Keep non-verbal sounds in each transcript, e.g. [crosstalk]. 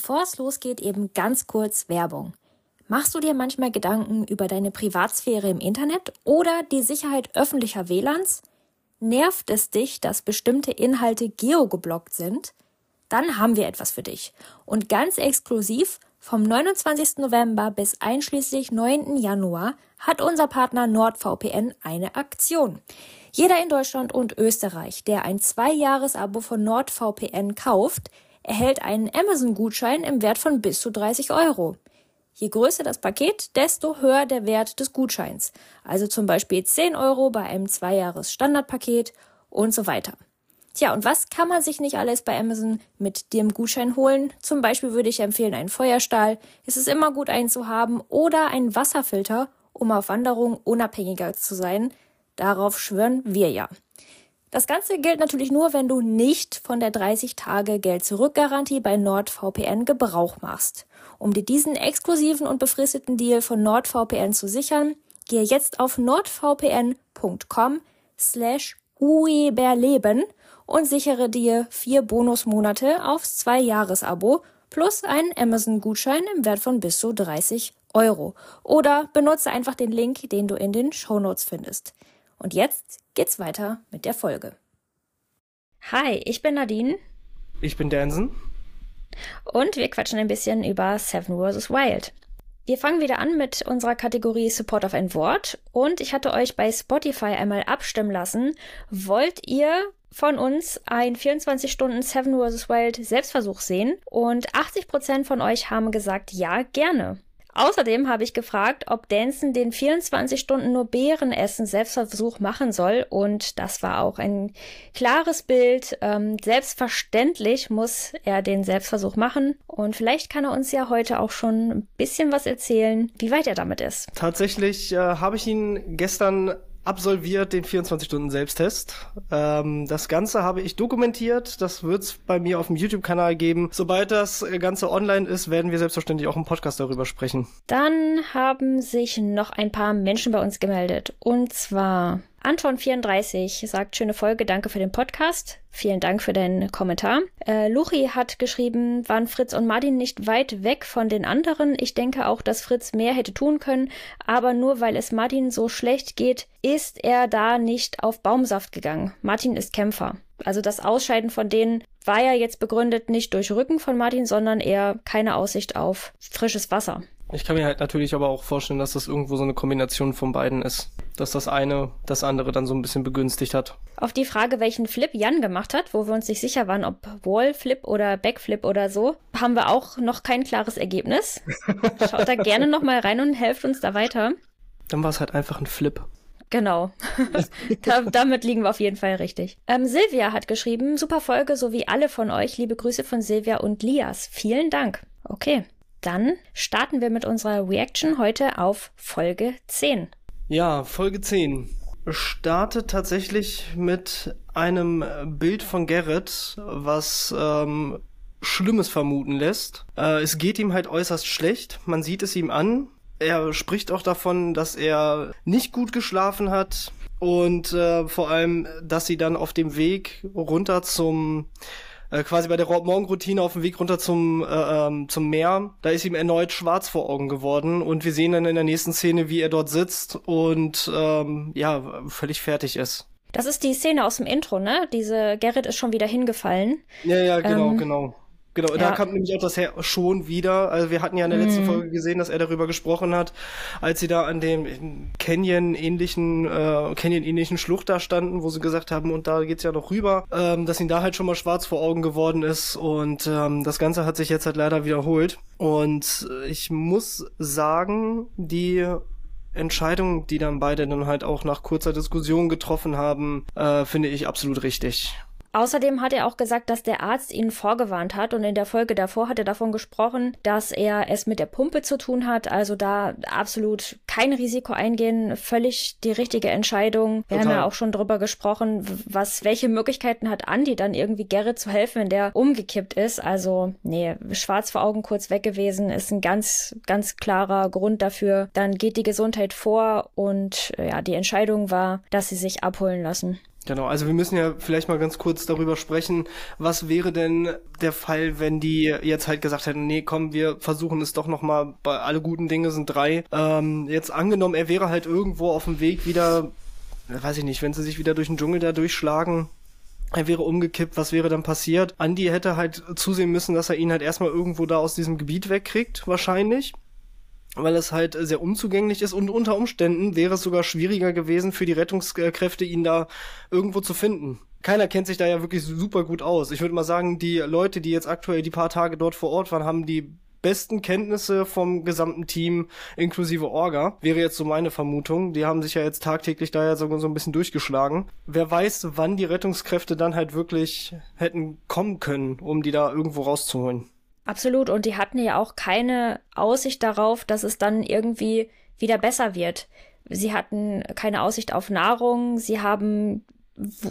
Bevor es losgeht, eben ganz kurz Werbung. Machst du dir manchmal Gedanken über deine Privatsphäre im Internet oder die Sicherheit öffentlicher WLANs? Nervt es dich, dass bestimmte Inhalte geogeblockt sind? Dann haben wir etwas für dich. Und ganz exklusiv vom 29. November bis einschließlich 9. Januar hat unser Partner NordVPN eine Aktion. Jeder in Deutschland und Österreich, der ein Zwei-Jahres-Abo von NordVPN kauft, erhält einen Amazon-Gutschein im Wert von bis zu 30 Euro. Je größer das Paket, desto höher der Wert des Gutscheins. Also zum Beispiel 10 Euro bei einem Zweijahres-Standardpaket und so weiter. Tja, und was kann man sich nicht alles bei Amazon mit dem Gutschein holen? Zum Beispiel würde ich empfehlen einen Feuerstahl. Es ist immer gut einen zu haben oder einen Wasserfilter, um auf Wanderung unabhängiger zu sein. Darauf schwören wir ja. Das Ganze gilt natürlich nur, wenn du nicht von der 30 Tage Geld zurück Garantie bei NordVPN Gebrauch machst. Um dir diesen exklusiven und befristeten Deal von NordVPN zu sichern, gehe jetzt auf nordvpn.com slash ueberleben und sichere dir vier Bonusmonate aufs Zwei-Jahres-Abo plus einen Amazon-Gutschein im Wert von bis zu 30 Euro. Oder benutze einfach den Link, den du in den Show Notes findest. Und jetzt geht's weiter mit der Folge. Hi, ich bin Nadine. Ich bin Dansen. Und wir quatschen ein bisschen über Seven vs. Wild. Wir fangen wieder an mit unserer Kategorie Support auf ein Wort. Und ich hatte euch bei Spotify einmal abstimmen lassen. Wollt ihr von uns ein 24 Stunden Seven vs. Wild Selbstversuch sehen? Und 80% von euch haben gesagt, ja, gerne. Außerdem habe ich gefragt, ob Danson den 24 Stunden nur Beeren essen Selbstversuch machen soll und das war auch ein klares Bild. Ähm, selbstverständlich muss er den Selbstversuch machen und vielleicht kann er uns ja heute auch schon ein bisschen was erzählen, wie weit er damit ist. Tatsächlich äh, habe ich ihn gestern absolviert den 24-Stunden-Selbsttest. Ähm, das Ganze habe ich dokumentiert. Das wird es bei mir auf dem YouTube-Kanal geben. Sobald das Ganze online ist, werden wir selbstverständlich auch im Podcast darüber sprechen. Dann haben sich noch ein paar Menschen bei uns gemeldet. Und zwar Anton34 sagt, schöne Folge, danke für den Podcast. Vielen Dank für deinen Kommentar. Äh, Luchi hat geschrieben, waren Fritz und Martin nicht weit weg von den anderen? Ich denke auch, dass Fritz mehr hätte tun können, aber nur weil es Martin so schlecht geht, ist er da nicht auf Baumsaft gegangen. Martin ist Kämpfer. Also das Ausscheiden von denen war ja jetzt begründet nicht durch Rücken von Martin, sondern eher keine Aussicht auf frisches Wasser. Ich kann mir halt natürlich aber auch vorstellen, dass das irgendwo so eine Kombination von beiden ist. Dass das eine das andere dann so ein bisschen begünstigt hat. Auf die Frage, welchen Flip Jan gemacht hat, wo wir uns nicht sicher waren, ob Wallflip oder Backflip oder so, haben wir auch noch kein klares Ergebnis. [laughs] Schaut da gerne nochmal rein und helft uns da weiter. Dann war es halt einfach ein Flip. Genau. [laughs] da, damit liegen wir auf jeden Fall richtig. Ähm, Silvia hat geschrieben, super Folge, so wie alle von euch. Liebe Grüße von Silvia und Lias. Vielen Dank. Okay. Dann starten wir mit unserer Reaction heute auf Folge 10. Ja, Folge 10 startet tatsächlich mit einem Bild von Garrett, was ähm, Schlimmes vermuten lässt. Äh, es geht ihm halt äußerst schlecht. Man sieht es ihm an. Er spricht auch davon, dass er nicht gut geschlafen hat und äh, vor allem, dass sie dann auf dem Weg runter zum äh, quasi bei der Morgenroutine auf dem Weg runter zum, äh, ähm, zum Meer, da ist ihm erneut schwarz vor Augen geworden und wir sehen dann in der nächsten Szene, wie er dort sitzt und ähm, ja, völlig fertig ist. Das ist die Szene aus dem Intro, ne? Diese Gerrit ist schon wieder hingefallen. Ja, ja, genau, ähm, genau. Genau, ja. da kam nämlich auch das her schon wieder. Also wir hatten ja in der letzten mm. Folge gesehen, dass er darüber gesprochen hat, als sie da an dem Canyon-ähnlichen, äh, Canyon-ähnlichen Schlucht da standen, wo sie gesagt haben, und da geht's ja noch rüber, ähm, dass ihm da halt schon mal schwarz vor Augen geworden ist und ähm, das Ganze hat sich jetzt halt leider wiederholt. Und ich muss sagen, die Entscheidung, die dann beide dann halt auch nach kurzer Diskussion getroffen haben, äh, finde ich absolut richtig. Außerdem hat er auch gesagt, dass der Arzt ihn vorgewarnt hat und in der Folge davor hat er davon gesprochen, dass er es mit der Pumpe zu tun hat, also da absolut kein Risiko eingehen, völlig die richtige Entscheidung. Wir Total. haben ja auch schon drüber gesprochen, was welche Möglichkeiten hat Andy dann irgendwie Gerrit zu helfen, wenn der umgekippt ist. Also nee, schwarz vor Augen kurz weg gewesen ist ein ganz ganz klarer Grund dafür. Dann geht die Gesundheit vor und ja, die Entscheidung war, dass sie sich abholen lassen. Genau, also wir müssen ja vielleicht mal ganz kurz darüber sprechen, was wäre denn der Fall, wenn die jetzt halt gesagt hätten, nee, komm, wir versuchen es doch nochmal, bei alle guten Dinge sind drei. Ähm, jetzt angenommen, er wäre halt irgendwo auf dem Weg wieder, weiß ich nicht, wenn sie sich wieder durch den Dschungel da durchschlagen, er wäre umgekippt, was wäre dann passiert? Andy hätte halt zusehen müssen, dass er ihn halt erstmal irgendwo da aus diesem Gebiet wegkriegt, wahrscheinlich weil es halt sehr unzugänglich ist und unter Umständen wäre es sogar schwieriger gewesen für die Rettungskräfte, ihn da irgendwo zu finden. Keiner kennt sich da ja wirklich super gut aus. Ich würde mal sagen, die Leute, die jetzt aktuell die paar Tage dort vor Ort waren, haben die besten Kenntnisse vom gesamten Team inklusive Orga, wäre jetzt so meine Vermutung. Die haben sich ja jetzt tagtäglich da ja so, so ein bisschen durchgeschlagen. Wer weiß, wann die Rettungskräfte dann halt wirklich hätten kommen können, um die da irgendwo rauszuholen. Absolut. Und die hatten ja auch keine Aussicht darauf, dass es dann irgendwie wieder besser wird. Sie hatten keine Aussicht auf Nahrung. Sie haben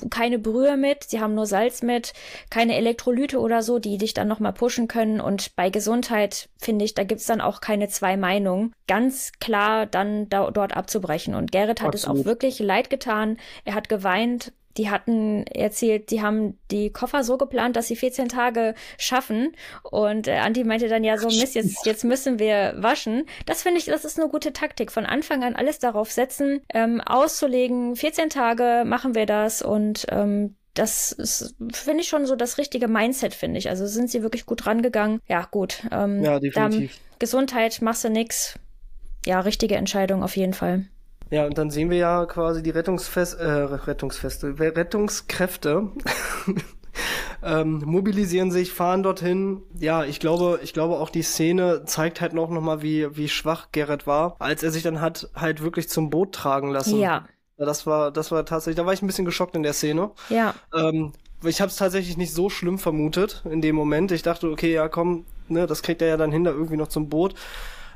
keine Brühe mit, sie haben nur Salz mit, keine Elektrolyte oder so, die dich dann nochmal pushen können. Und bei Gesundheit, finde ich, da gibt's dann auch keine zwei Meinungen. Ganz klar dann da, dort abzubrechen. Und Gerrit hat Absolut. es auch wirklich leid getan. Er hat geweint die hatten erzählt, die haben die Koffer so geplant, dass sie 14 Tage schaffen. Und äh, Anti meinte dann ja so, Mist, jetzt, jetzt müssen wir waschen. Das finde ich, das ist eine gute Taktik. Von Anfang an alles darauf setzen, ähm, auszulegen, 14 Tage machen wir das und ähm, das finde ich schon so das richtige Mindset, finde ich. Also sind sie wirklich gut rangegangen. Ja, gut. Ähm, ja, definitiv. Gesundheit, machst du nix. Ja, richtige Entscheidung auf jeden Fall. Ja, und dann sehen wir ja quasi die Rettungsfest, äh, Rettungsfeste, Rettungskräfte [laughs] ähm, mobilisieren sich, fahren dorthin. Ja, ich glaube, ich glaube auch die Szene zeigt halt noch, noch mal, wie, wie schwach Gerrit war, als er sich dann hat halt wirklich zum Boot tragen lassen. Ja. Das war, das war tatsächlich, da war ich ein bisschen geschockt in der Szene. Ja. Ähm, ich habe es tatsächlich nicht so schlimm vermutet in dem Moment. Ich dachte, okay, ja, komm, ne, das kriegt er ja dann hin, da irgendwie noch zum Boot.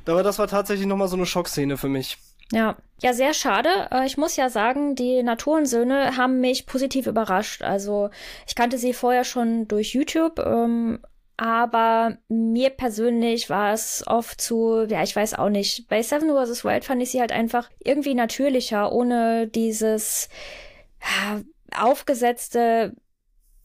Aber das war tatsächlich noch mal so eine Schockszene für mich. Ja, ja, sehr schade. Äh, ich muss ja sagen, die Naturensöhne haben mich positiv überrascht. Also ich kannte sie vorher schon durch YouTube, ähm, aber mir persönlich war es oft zu, ja, ich weiß auch nicht. Bei Seven vs. Wild fand ich sie halt einfach irgendwie natürlicher, ohne dieses ja, aufgesetzte,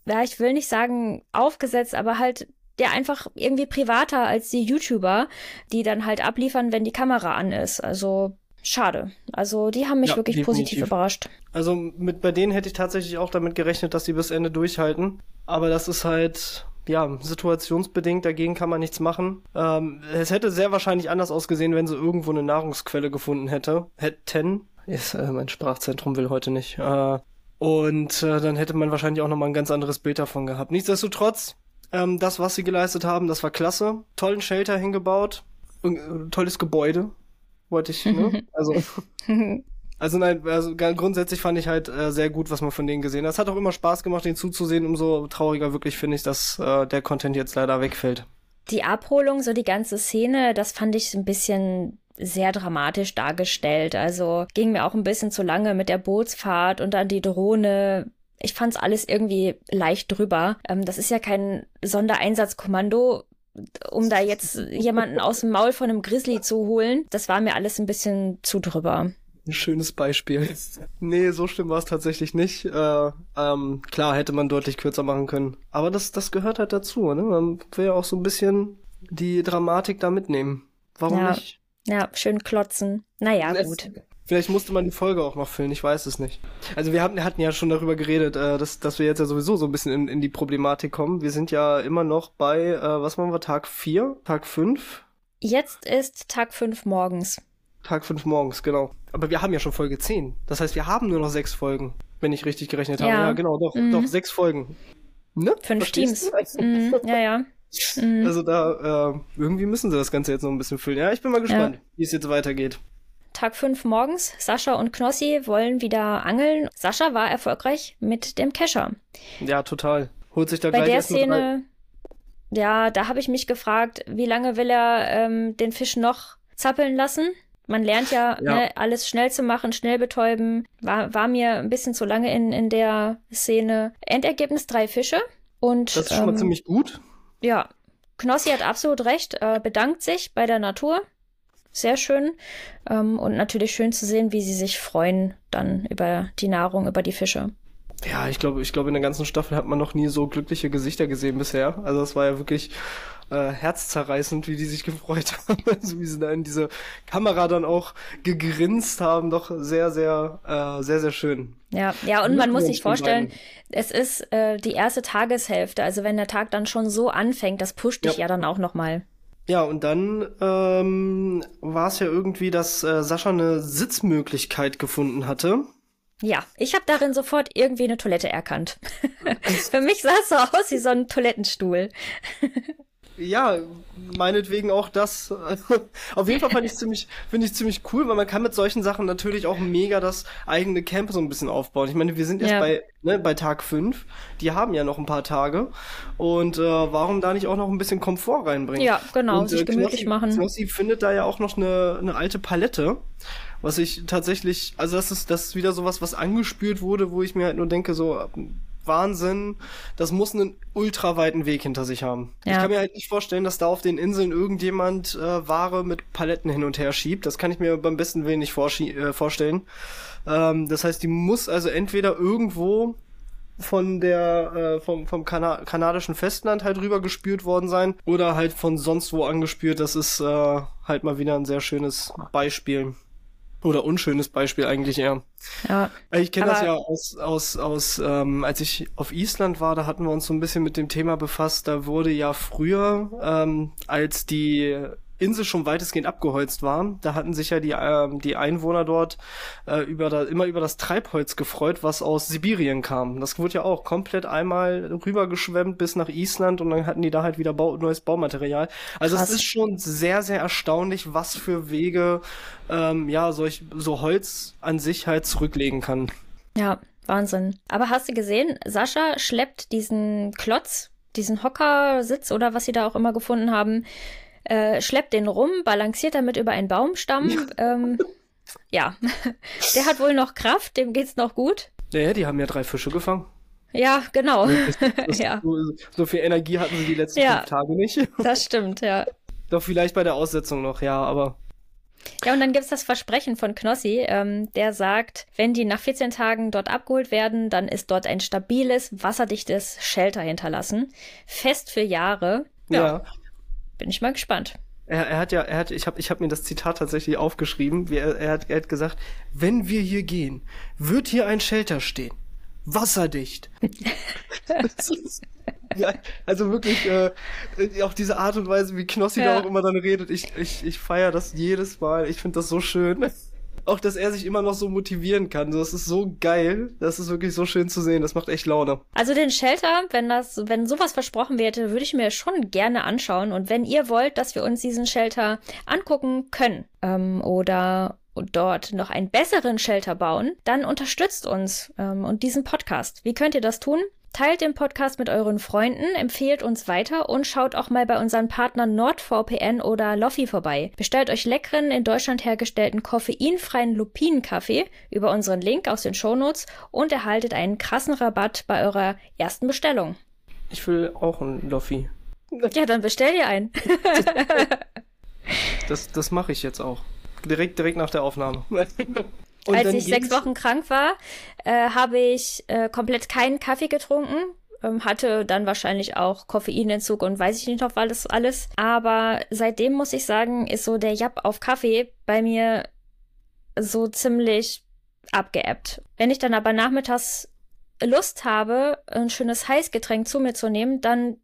ja, ich will nicht sagen aufgesetzt, aber halt der einfach irgendwie privater als die YouTuber, die dann halt abliefern, wenn die Kamera an ist. Also schade. Also die haben mich ja, wirklich definitiv. positiv überrascht. Also mit bei denen hätte ich tatsächlich auch damit gerechnet, dass sie bis Ende durchhalten. Aber das ist halt ja, situationsbedingt, dagegen kann man nichts machen. Ähm, es hätte sehr wahrscheinlich anders ausgesehen, wenn sie irgendwo eine Nahrungsquelle gefunden hätte. Hätten. Ist, äh, mein Sprachzentrum will heute nicht. Äh, und äh, dann hätte man wahrscheinlich auch nochmal ein ganz anderes Bild davon gehabt. Nichtsdestotrotz, ähm, das, was sie geleistet haben, das war klasse. Tollen Shelter hingebaut. Äh, tolles Gebäude wollte ich, ne? [laughs] Also, [laughs] also nein, also grundsätzlich fand ich halt äh, sehr gut, was man von denen gesehen hat. Es hat auch immer Spaß gemacht, den zuzusehen. Umso trauriger wirklich finde ich, dass äh, der Content jetzt leider wegfällt. Die Abholung, so die ganze Szene, das fand ich ein bisschen sehr dramatisch dargestellt. Also ging mir auch ein bisschen zu lange mit der Bootsfahrt und dann die Drohne. Ich fand's alles irgendwie leicht drüber. Ähm, das ist ja kein Sondereinsatzkommando, um da jetzt jemanden aus dem Maul von einem Grizzly zu holen, das war mir alles ein bisschen zu drüber. Ein schönes Beispiel. Nee, so schlimm war es tatsächlich nicht. Äh, ähm, klar, hätte man deutlich kürzer machen können. Aber das, das gehört halt dazu, ne? Man will ja auch so ein bisschen die Dramatik da mitnehmen. Warum ja. nicht? Ja, schön klotzen. Naja, gut. Vielleicht musste man die Folge auch noch füllen, ich weiß es nicht. Also wir hatten, hatten ja schon darüber geredet, äh, dass, dass wir jetzt ja sowieso so ein bisschen in, in die Problematik kommen. Wir sind ja immer noch bei, äh, was machen wir, Tag 4, Tag 5? Jetzt ist Tag 5 morgens. Tag 5 morgens, genau. Aber wir haben ja schon Folge 10. Das heißt, wir haben nur noch sechs Folgen, wenn ich richtig gerechnet habe. Ja, ja genau, doch, mhm. doch, sechs Folgen. Ne? Fünf Teams. [laughs] Mhm, ja, ja. Mhm. Also da, äh, irgendwie müssen sie das Ganze jetzt noch ein bisschen füllen. Ja, ich bin mal gespannt, ja. wie es jetzt weitergeht. Tag 5 morgens. Sascha und Knossi wollen wieder angeln. Sascha war erfolgreich mit dem Kescher. Ja, total. Holt sich da Bei gleich der Szene, ja, da habe ich mich gefragt, wie lange will er ähm, den Fisch noch zappeln lassen? Man lernt ja, ja. Ne, alles schnell zu machen, schnell betäuben. War, war mir ein bisschen zu lange in, in der Szene. Endergebnis drei Fische. Und, das ist schon ähm, mal ziemlich gut. Ja. Knossi hat absolut recht, äh, bedankt sich bei der Natur sehr schön. Ähm, und natürlich schön zu sehen, wie sie sich freuen dann über die Nahrung, über die Fische. ja, ich glaube, ich glaube, in der ganzen Staffel hat man noch nie so glückliche Gesichter gesehen bisher. Also das war ja wirklich äh, herzzerreißend, wie die sich gefreut [laughs] haben, also wie sie da in diese Kamera dann auch gegrinst haben. Doch sehr, sehr, äh, sehr, sehr schön. Ja, ja, und man muss sich vorstellen, es ist äh, die erste Tageshälfte. Also wenn der Tag dann schon so anfängt, das pusht dich ja, ja dann auch nochmal. Ja, und dann ähm, war es ja irgendwie, dass äh, Sascha eine Sitzmöglichkeit gefunden hatte. Ja, ich habe darin sofort irgendwie eine Toilette erkannt. [laughs] Für mich sah es so aus wie so ein Toilettenstuhl. [laughs] ja, meinetwegen auch das. [laughs] Auf jeden Fall fand ich [laughs] ziemlich, finde ich ziemlich cool, weil man kann mit solchen Sachen natürlich auch mega das eigene Camp so ein bisschen aufbauen. Ich meine, wir sind jetzt ja. bei, ne, bei Tag 5. Die haben ja noch ein paar Tage. Und äh, warum da nicht auch noch ein bisschen Komfort reinbringen? Ja, genau, Und, sich äh, gemütlich Knossi, machen. Knossi findet da ja auch noch eine, eine alte Palette. Was ich tatsächlich, also das ist, das ist wieder sowas, was angespürt wurde, wo ich mir halt nur denke, so, Wahnsinn. Das muss einen ultraweiten Weg hinter sich haben. Ja. Ich kann mir halt nicht vorstellen, dass da auf den Inseln irgendjemand äh, Ware mit Paletten hin und her schiebt. Das kann ich mir beim besten Willen nicht äh, vorstellen. Ähm, das heißt, die muss also entweder irgendwo von der äh, vom vom Kana kanadischen Festland halt rüber gespürt worden sein oder halt von sonst wo angespürt. Das ist äh, halt mal wieder ein sehr schönes Beispiel. Oder unschönes Beispiel eigentlich eher. Ja. Ich kenne das ja aus, aus, aus ähm, als ich auf Island war, da hatten wir uns so ein bisschen mit dem Thema befasst. Da wurde ja früher, ähm, als die Insel schon weitestgehend abgeholzt war. Da hatten sich ja die, äh, die Einwohner dort äh, über da, immer über das Treibholz gefreut, was aus Sibirien kam. Das wurde ja auch komplett einmal rübergeschwemmt bis nach Island und dann hatten die da halt wieder Bau, neues Baumaterial. Also Krass. es ist schon sehr, sehr erstaunlich, was für Wege ähm, ja solch, so Holz an sich halt zurücklegen kann. Ja, Wahnsinn. Aber hast du gesehen, Sascha schleppt diesen Klotz, diesen Hockersitz oder was sie da auch immer gefunden haben, äh, schleppt den rum, balanciert damit über einen Baumstamm. Ja. Ähm, [laughs] ja, der hat wohl noch Kraft, dem geht's noch gut. Ja, die haben ja drei Fische gefangen. Ja, genau. Das, das, [laughs] ja. So, so, viel Energie hatten sie die letzten ja, fünf Tage nicht. [laughs] Das stimmt, ja. Doch vielleicht bei der Aussetzung noch, ja, aber. Ja, und dann gibt's das Versprechen von Knossi, ähm, der sagt, wenn die nach 14 Tagen dort abgeholt werden, dann ist dort ein stabiles, wasserdichtes Shelter hinterlassen. Fest für Jahre. Ja. ja. Bin ich mal gespannt. Er, er hat ja, er hat, ich habe ich hab mir das Zitat tatsächlich aufgeschrieben. Er, er, hat, er hat gesagt, wenn wir hier gehen, wird hier ein Shelter stehen. Wasserdicht. [laughs] ja, also wirklich, äh, auch diese Art und Weise, wie Knossi ja. da auch immer dann redet, ich, ich, ich feiere das jedes Mal. Ich finde das so schön auch, dass er sich immer noch so motivieren kann. Das ist so geil. Das ist wirklich so schön zu sehen. Das macht echt Laune. Also den Shelter, wenn das, wenn sowas versprochen wird, würde ich mir schon gerne anschauen. Und wenn ihr wollt, dass wir uns diesen Shelter angucken können ähm, oder dort noch einen besseren Shelter bauen, dann unterstützt uns ähm, und diesen Podcast. Wie könnt ihr das tun? Teilt den Podcast mit euren Freunden, empfehlt uns weiter und schaut auch mal bei unseren Partnern NordVPN oder Loffi vorbei. Bestellt euch leckeren, in Deutschland hergestellten koffeinfreien Lupinenkaffee über unseren Link aus den Shownotes und erhaltet einen krassen Rabatt bei eurer ersten Bestellung. Ich will auch einen Loffi. Ja, dann bestell dir einen. [laughs] das das mache ich jetzt auch. Direkt, direkt nach der Aufnahme. [laughs] Und Als ich sechs Wochen krank war, äh, habe ich äh, komplett keinen Kaffee getrunken. Ähm, hatte dann wahrscheinlich auch Koffeinentzug und weiß ich nicht noch was alles. Aber seitdem muss ich sagen, ist so der Jap auf Kaffee bei mir so ziemlich abgeebbt. Wenn ich dann aber nachmittags Lust habe, ein schönes Heißgetränk zu mir zu nehmen, dann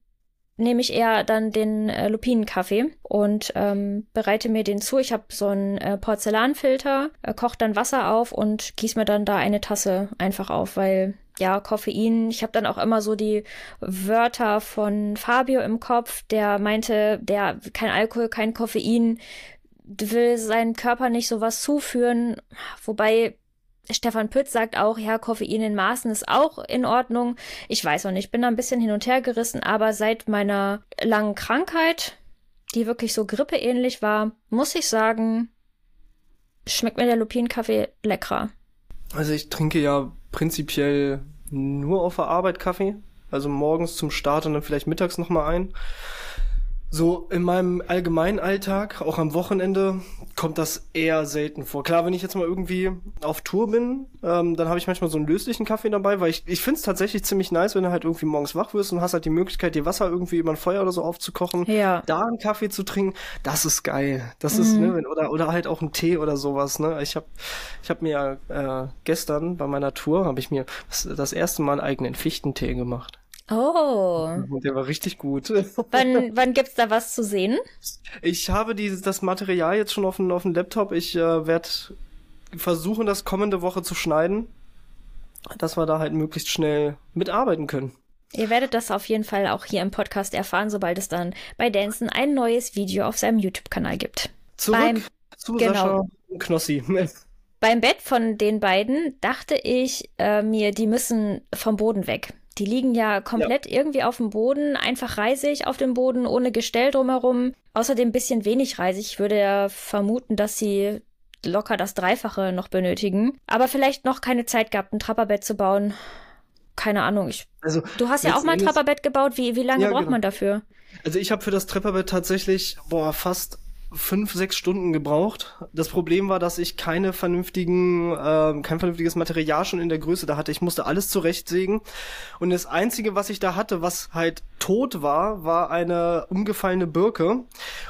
nehme ich eher dann den äh, Lupinenkaffee und ähm, bereite mir den zu. Ich habe so einen äh, Porzellanfilter, äh, koche dann Wasser auf und gieße mir dann da eine Tasse einfach auf, weil ja, Koffein, ich habe dann auch immer so die Wörter von Fabio im Kopf, der meinte, der kein Alkohol, kein Koffein, will seinen Körper nicht sowas zuführen, wobei Stefan Pütz sagt auch, ja, Koffein in Maßen ist auch in Ordnung. Ich weiß noch nicht, bin da ein bisschen hin und her gerissen, aber seit meiner langen Krankheit, die wirklich so grippeähnlich war, muss ich sagen, schmeckt mir der Lupinenkaffee leckerer. Also ich trinke ja prinzipiell nur auf der Arbeit Kaffee. Also morgens zum Start und dann vielleicht mittags nochmal ein. So in meinem allgemeinen Alltag, auch am Wochenende, kommt das eher selten vor. Klar, wenn ich jetzt mal irgendwie auf Tour bin, ähm, dann habe ich manchmal so einen löslichen Kaffee dabei, weil ich, ich finde es tatsächlich ziemlich nice, wenn du halt irgendwie morgens wach wirst und hast halt die Möglichkeit, dir Wasser irgendwie über ein Feuer oder so aufzukochen, Ja. da einen Kaffee zu trinken, das ist geil. Das ist, ne, wenn, oder, oder halt auch einen Tee oder sowas, ne. Ich habe ich hab mir äh, gestern bei meiner Tour, habe ich mir das, das erste Mal einen eigenen Fichtentee gemacht. Oh. Und [laughs] der war richtig gut. Wann, wann gibt's da was zu sehen? Ich habe dieses, das Material jetzt schon auf dem, auf dem Laptop. Ich äh, werde versuchen, das kommende Woche zu schneiden, dass wir da halt möglichst schnell mitarbeiten können. Ihr werdet das auf jeden Fall auch hier im Podcast erfahren, sobald es dann bei Danson ein neues Video auf seinem YouTube-Kanal gibt. Zurück Beim- zu genau. Sascha und Knossi. [laughs] Beim Bett von den beiden dachte ich äh, mir, die müssen vom Boden weg. Die liegen ja komplett irgendwie auf dem Boden, einfach reisig auf dem Boden, ohne Gestell drumherum. Außerdem ein bisschen wenig reisig. Ich würde ja vermuten, dass sie locker das Dreifache noch benötigen. Aber vielleicht noch keine Zeit gehabt, ein Trapperbett zu bauen. Keine Ahnung. Ich, Also, du hast ja auch mal ein Trapperbett gebaut. Wie, wie lange Ja, braucht genau. man dafür? Also ich habe für das Trepperbett tatsächlich, boah, fast fünf, sechs Stunden gebraucht. Das Problem war, dass ich keine vernünftigen, ähm, kein vernünftiges Material schon in der Größe da hatte. Ich musste alles zurechtsägen. Und das Einzige, was ich da hatte, was halt tot war, war eine umgefallene Birke.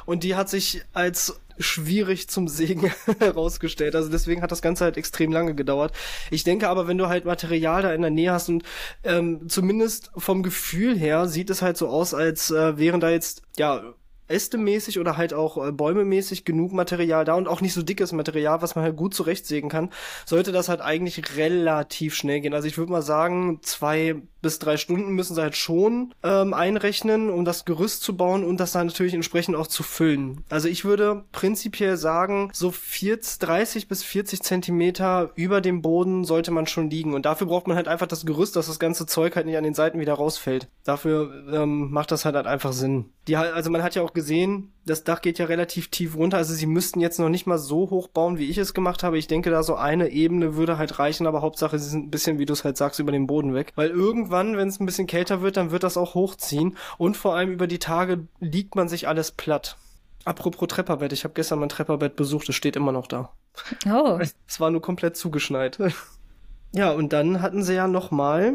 Und die hat sich als schwierig zum Sägen [laughs] herausgestellt. Also deswegen hat das Ganze halt extrem lange gedauert. Ich denke aber, wenn du halt Material da in der Nähe hast und ähm, zumindest vom Gefühl her sieht es halt so aus, als äh, wären da jetzt, ja, Äste-mäßig oder halt auch äh, Bäume-mäßig genug Material da und auch nicht so dickes Material, was man halt gut zurechtsägen kann, sollte das halt eigentlich relativ schnell gehen. Also ich würde mal sagen, zwei bis drei Stunden müssen sie halt schon ähm, einrechnen, um das Gerüst zu bauen und das dann natürlich entsprechend auch zu füllen. Also ich würde prinzipiell sagen, so 40, 30 bis 40 Zentimeter über dem Boden sollte man schon liegen. Und dafür braucht man halt einfach das Gerüst, dass das ganze Zeug halt nicht an den Seiten wieder rausfällt. Dafür ähm, macht das halt, halt einfach Sinn. Die, also man hat ja auch gesehen, das Dach geht ja relativ tief runter. Also sie müssten jetzt noch nicht mal so hoch bauen, wie ich es gemacht habe. Ich denke, da so eine Ebene würde halt reichen, aber Hauptsache sie sind ein bisschen, wie du es halt sagst, über den Boden weg. Weil irgendwann, wenn es ein bisschen kälter wird, dann wird das auch hochziehen. Und vor allem über die Tage liegt man sich alles platt. Apropos Trepperbett, ich habe gestern mein Trepperbett besucht, es steht immer noch da. Oh. [laughs] Es war nur komplett zugeschneit. [laughs] Ja, und dann hatten sie ja noch mal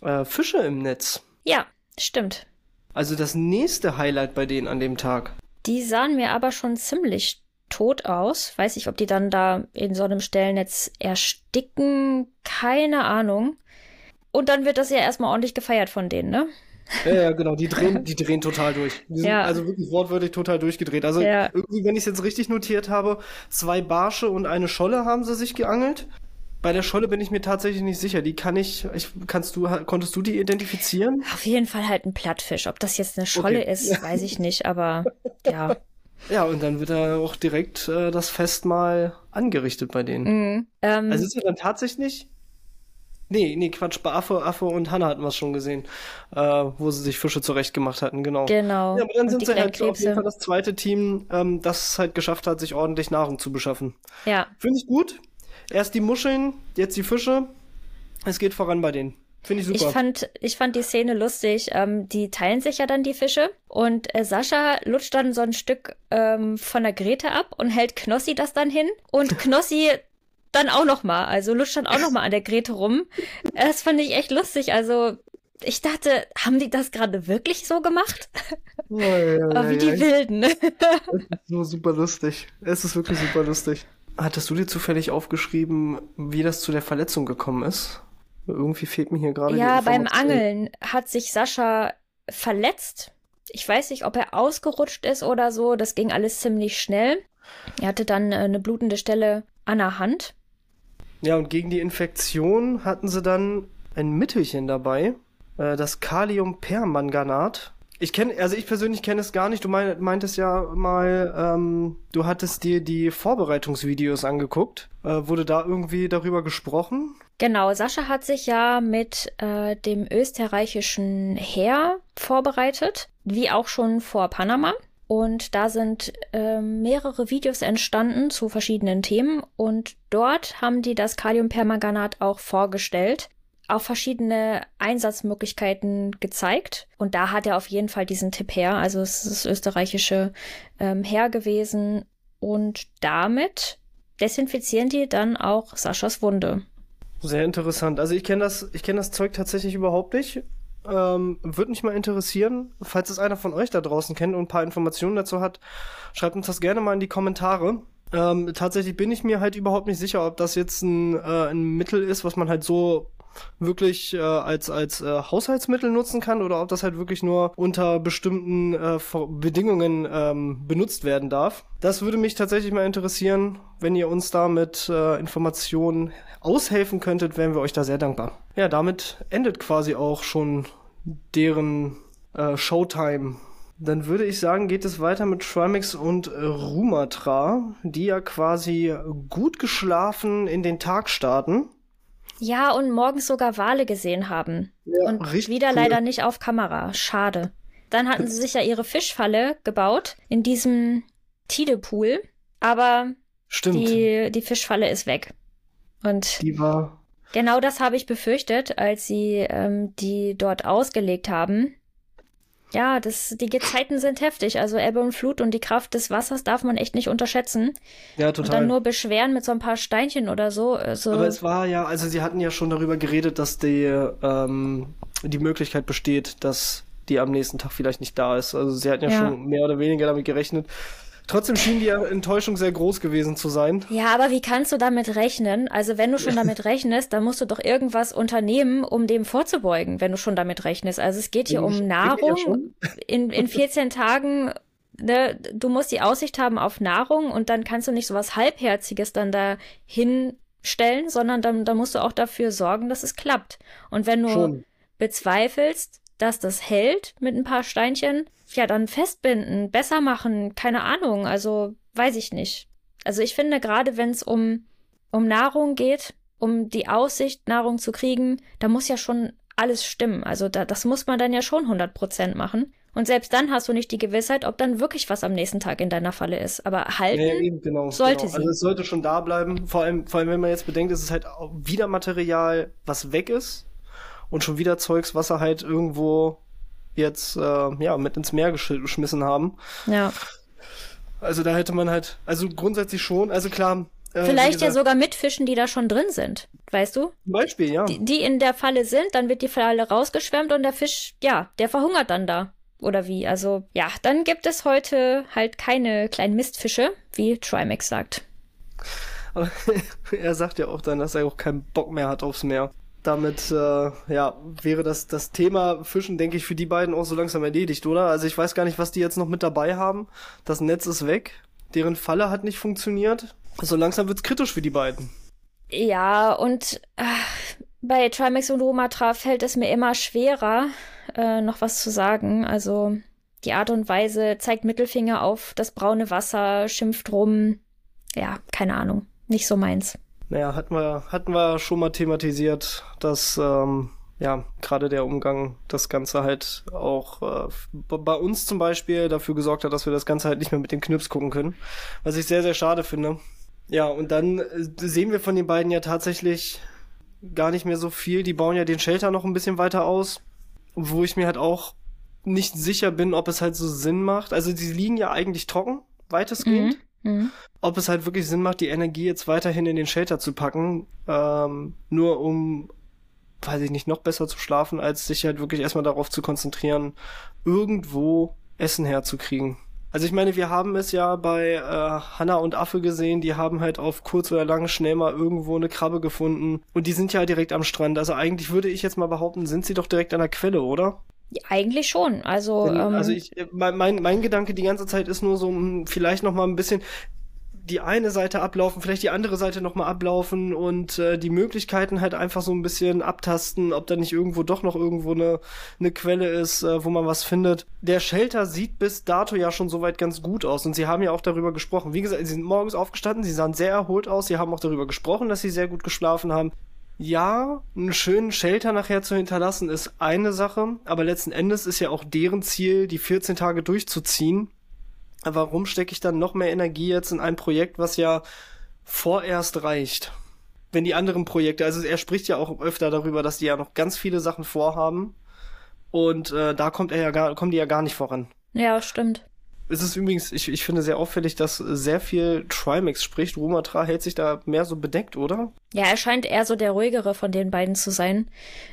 äh, Fische im Netz. Ja, stimmt. Also das nächste Highlight bei denen an dem Tag. Die sahen mir aber schon ziemlich tot aus. Weiß ich, ob die dann da in so einem Stellnetz ersticken. Keine Ahnung. Und dann wird das ja erstmal ordentlich gefeiert von denen, ne? Ja, ja, genau, die drehen, [laughs] die drehen total durch. Die sind Ja. also wirklich wortwörtlich total durchgedreht. Also Ja. irgendwie, wenn ich es jetzt richtig notiert habe, zwei Barsche und eine Scholle haben sie sich geangelt. Bei der Scholle bin ich mir tatsächlich nicht sicher. Die kann ich, ich kannst du, konntest du die identifizieren? Auf jeden Fall halt ein Plattfisch. Ob das jetzt eine Scholle Okay. ist, weiß ich nicht, aber [laughs] ja. Ja, und dann wird da auch direkt äh, das Festmahl angerichtet bei denen. Mhm. Ähm, Also ist ja dann tatsächlich. Nee, nee, Quatsch, bei Affe, Affe und Hanna hatten wir es schon gesehen, äh, wo sie sich Fische zurechtgemacht hatten, genau. genau. Ja, aber dann Und sind sie halt auf jeden. Fall das zweite Team, ähm, das es halt geschafft hat, sich ordentlich Nahrung zu beschaffen. Ja, Finde ich gut. Erst die Muscheln, jetzt die Fische. Es geht voran bei denen. Finde ich ich super. fand, ich fand die Szene lustig. Ähm, die teilen sich ja dann die Fische und äh, Sascha lutscht dann so ein Stück ähm, von der Grete ab und hält Knossi das dann hin und [laughs] Knossi dann auch noch mal, also lutscht dann auch noch mal an der Grete rum. Äh, Das fand ich echt lustig. Also ich dachte, haben die das gerade wirklich so gemacht? Ja, ja, ja, wie die ja. Wilden. Es ist so super lustig. Es ist wirklich super lustig. Hattest du dir zufällig aufgeschrieben, wie das zu der Verletzung gekommen ist? Irgendwie fehlt mir hier gerade die Ja, beim. Angeln hat sich Sascha verletzt. Ich weiß nicht, ob er ausgerutscht ist oder so. Das ging alles ziemlich schnell. Er hatte dann äh, eine blutende Stelle an der Hand. Ja, und gegen die Infektion hatten sie dann ein Mittelchen dabei, äh, das Kaliumpermanganat. Ich kenne, also ich persönlich kenne es gar nicht. Du mein, meintest ja mal, ähm, du hattest dir die Vorbereitungsvideos angeguckt. Äh, wurde da irgendwie darüber gesprochen? Genau, Sascha hat sich ja mit äh, dem österreichischen Heer vorbereitet, wie auch schon vor Panama. Und da sind ähm, mehrere Videos entstanden zu verschiedenen Themen. Und dort haben die das Kaliumpermanganat auch vorgestellt. Auch verschiedene Einsatzmöglichkeiten gezeigt. Und da hat er auf jeden Fall diesen Tipp her. Also es ist das österreichische ähm, Heer gewesen. Und damit desinfizieren die dann auch Saschas Wunde. Sehr interessant. Also ich kenne das, ich das Zeug tatsächlich überhaupt nicht. Ähm, Würde mich mal interessieren, falls es einer von euch da draußen kennt und ein paar Informationen dazu hat, schreibt uns das gerne mal in die Kommentare. Ähm, tatsächlich bin ich mir halt überhaupt nicht sicher, ob das jetzt ein, äh, ein Mittel ist, was man halt so wirklich äh, als als äh, Haushaltsmittel nutzen kann oder ob das halt wirklich nur unter bestimmten äh, Bedingungen ähm, benutzt werden darf. Das würde mich tatsächlich mal interessieren, wenn ihr uns da mit äh, Informationen aushelfen könntet, wären wir euch da sehr dankbar. Ja, damit endet quasi auch schon deren äh, Showtime. Dann würde ich sagen, geht es weiter mit Trimix und Rumatra, die ja quasi gut geschlafen in den Tag starten. Ja, und morgens sogar Wale gesehen haben. Ja, und wieder cool. leider nicht auf Kamera. Schade. Dann hatten sie sich ja ihre Fischfalle gebaut in diesem Tidepool. Aber Stimmt. Die, die Fischfalle ist weg. Und die war. Genau das habe ich befürchtet, als sie ähm, die dort ausgelegt haben. Ja, das, die Gezeiten sind heftig. Also Ebbe und Flut und die Kraft des Wassers darf man echt nicht unterschätzen. Ja, total. Und dann nur beschweren mit so ein paar Steinchen oder so. so. Aber es war ja, also sie hatten ja schon darüber geredet, dass die, ähm, die Möglichkeit besteht, dass die am nächsten Tag vielleicht nicht da ist. Also sie hatten ja, ja. schon mehr oder weniger damit gerechnet. Trotzdem schien die Enttäuschung sehr groß gewesen zu sein. Ja, aber wie kannst du damit rechnen? Also wenn du schon [laughs] damit rechnest, dann musst du doch irgendwas unternehmen, um dem vorzubeugen, wenn du schon damit rechnest. Also es geht hier um Nahrung. In, in [laughs] 14 Tagen, ne, du musst die Aussicht haben auf Nahrung und dann kannst du nicht so was Halbherziges dann da hinstellen, sondern dann, dann musst du auch dafür sorgen, dass es klappt. Und wenn du schon. bezweifelst, dass das hält mit ein paar Steinchen, ja, dann festbinden, besser machen, keine Ahnung, also weiß ich nicht. Also ich finde, gerade wenn es um, um Nahrung geht, um die Aussicht, Nahrung zu kriegen, da muss ja schon alles stimmen. Also da, das muss man dann ja schon 100 Prozent machen. Und selbst dann hast du nicht die Gewissheit, ob dann wirklich was am nächsten Tag in deiner Falle ist. Aber halten ja, eben, genau, sollte genau. sie. Also es sollte schon da bleiben. Vor allem, vor allem, wenn man jetzt bedenkt, es ist halt wieder Material, was weg ist. Und schon wieder Zeugs, was er halt irgendwo jetzt äh, ja mit ins Meer gesch geschmissen haben. Ja. Also da hätte man halt, also grundsätzlich schon, also klar. Äh, Vielleicht ja sogar mit Fischen, die da schon drin sind, weißt du? Zum Beispiel, ja. Die, die in der Falle sind, dann wird die Falle rausgeschwemmt und der Fisch, ja, der verhungert dann da. Oder wie? Also, ja, dann gibt es heute halt keine kleinen Mistfische, wie Trimax sagt. Aber [laughs] er sagt ja auch dann, dass er auch keinen Bock mehr hat aufs Meer damit äh, ja wäre das das Thema Fischen, denke ich, für die beiden auch so langsam erledigt, oder? Also ich weiß gar nicht, was die jetzt noch mit dabei haben. Das Netz ist weg, deren Falle hat nicht funktioniert. So langsam wird's kritisch für die beiden. Ja, und äh, bei Trimax und Romatra fällt es mir immer schwerer, äh, noch was zu sagen. Also die Art und Weise zeigt Mittelfinger auf das braune Wasser, schimpft rum. Ja, keine Ahnung. Nicht so meins. Naja, hatten wir, hatten wir schon mal thematisiert, dass ähm, ja gerade der Umgang das Ganze halt auch äh, bei uns zum Beispiel dafür gesorgt hat, dass wir das Ganze halt nicht mehr mit den Knips gucken können. Was ich sehr, sehr schade finde. Ja, und dann äh, sehen wir von den beiden ja tatsächlich gar nicht mehr so viel. Die bauen ja den Shelter noch ein bisschen weiter aus, wo ich mir halt auch nicht sicher bin, ob es halt so Sinn macht. Also die liegen ja eigentlich trocken, weitestgehend. Mhm. Mhm. Ob es halt wirklich Sinn macht, die Energie jetzt weiterhin in den Shelter zu packen, ähm, nur um, weiß ich nicht, noch besser zu schlafen, als sich halt wirklich erstmal darauf zu konzentrieren, irgendwo Essen herzukriegen. Also ich meine, wir haben es ja bei äh, Hanna und Affe gesehen, die haben halt auf kurz oder lang schnell mal irgendwo eine Krabbe gefunden und die sind ja direkt am Strand. Also eigentlich würde ich jetzt mal behaupten, sind sie doch direkt an der Quelle, oder? Eigentlich schon. Also, ähm, also ich, mein, mein, mein Gedanke die ganze Zeit ist nur so, hm, vielleicht noch mal ein bisschen die eine Seite ablaufen, vielleicht die andere Seite nochmal ablaufen und äh, die Möglichkeiten halt einfach so ein bisschen abtasten, ob da nicht irgendwo doch noch irgendwo eine, eine Quelle ist, äh, wo man was findet. Der Shelter sieht bis dato ja schon soweit ganz gut aus und sie haben ja auch darüber gesprochen. Wie gesagt, sie sind morgens aufgestanden, sie sahen sehr erholt aus, sie haben auch darüber gesprochen, dass sie sehr gut geschlafen haben ja, einen schönen Shelter nachher zu hinterlassen ist eine Sache, aber letzten Endes ist ja auch deren Ziel, die 14 Tage durchzuziehen. Warum stecke ich dann noch mehr Energie jetzt in ein Projekt, was ja vorerst reicht? wenn die anderen Projekte, also er spricht ja auch öfter darüber, dass die ja noch ganz viele Sachen vorhaben und äh, da kommt er ja gar, kommen die ja gar nicht voran. Ja, stimmt. Es ist übrigens, ich, ich finde sehr auffällig, dass sehr viel Trimax spricht. Rumatra hält sich da mehr so bedeckt, oder? Ja, er scheint eher so der ruhigere von den beiden zu sein.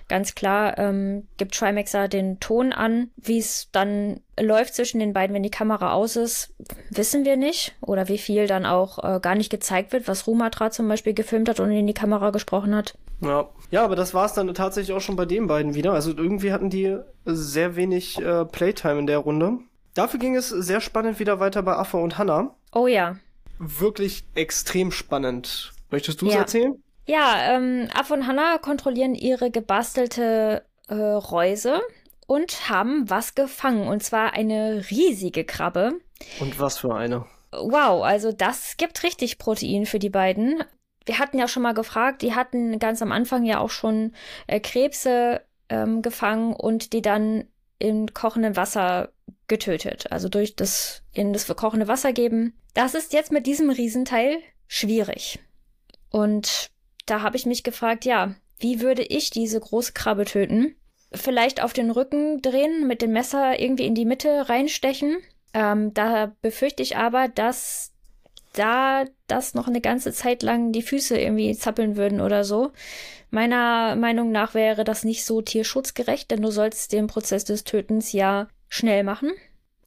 Ganz klar ähm, gibt Trimaxer den Ton an. Wie es dann läuft zwischen den beiden, wenn die Kamera aus ist, wissen wir nicht. Oder wie viel dann auch äh, gar nicht gezeigt wird, was Rumatra zum Beispiel gefilmt hat und in die Kamera gesprochen hat. Ja, ja aber das war es dann tatsächlich auch schon bei den beiden wieder. Also irgendwie hatten die sehr wenig äh, Playtime in der Runde. Dafür ging es sehr spannend wieder weiter bei Affe und Hannah. Oh ja. Wirklich extrem spannend. Möchtest du es ja. erzählen? Ja, ähm, Affe und Hannah kontrollieren ihre gebastelte äh, Reuse und haben was gefangen. Und zwar eine riesige Krabbe. Und was für eine? Wow, also das gibt richtig Protein für die beiden. Wir hatten ja schon mal gefragt, die hatten ganz am Anfang ja auch schon äh, Krebse ähm, gefangen und die dann in kochendem Wasser getötet. Also durch das in das kochende Wasser geben. Das ist jetzt mit diesem Riesenteil schwierig. Und da habe ich mich gefragt, ja, wie würde ich diese große Krabbe töten? Vielleicht auf den Rücken drehen, mit dem Messer irgendwie in die Mitte reinstechen. Ähm, da befürchte ich aber, dass da das noch eine ganze Zeit lang die Füße irgendwie zappeln würden oder so. Meiner Meinung nach wäre das nicht so tierschutzgerecht, denn du sollst den Prozess des Tötens ja schnell machen.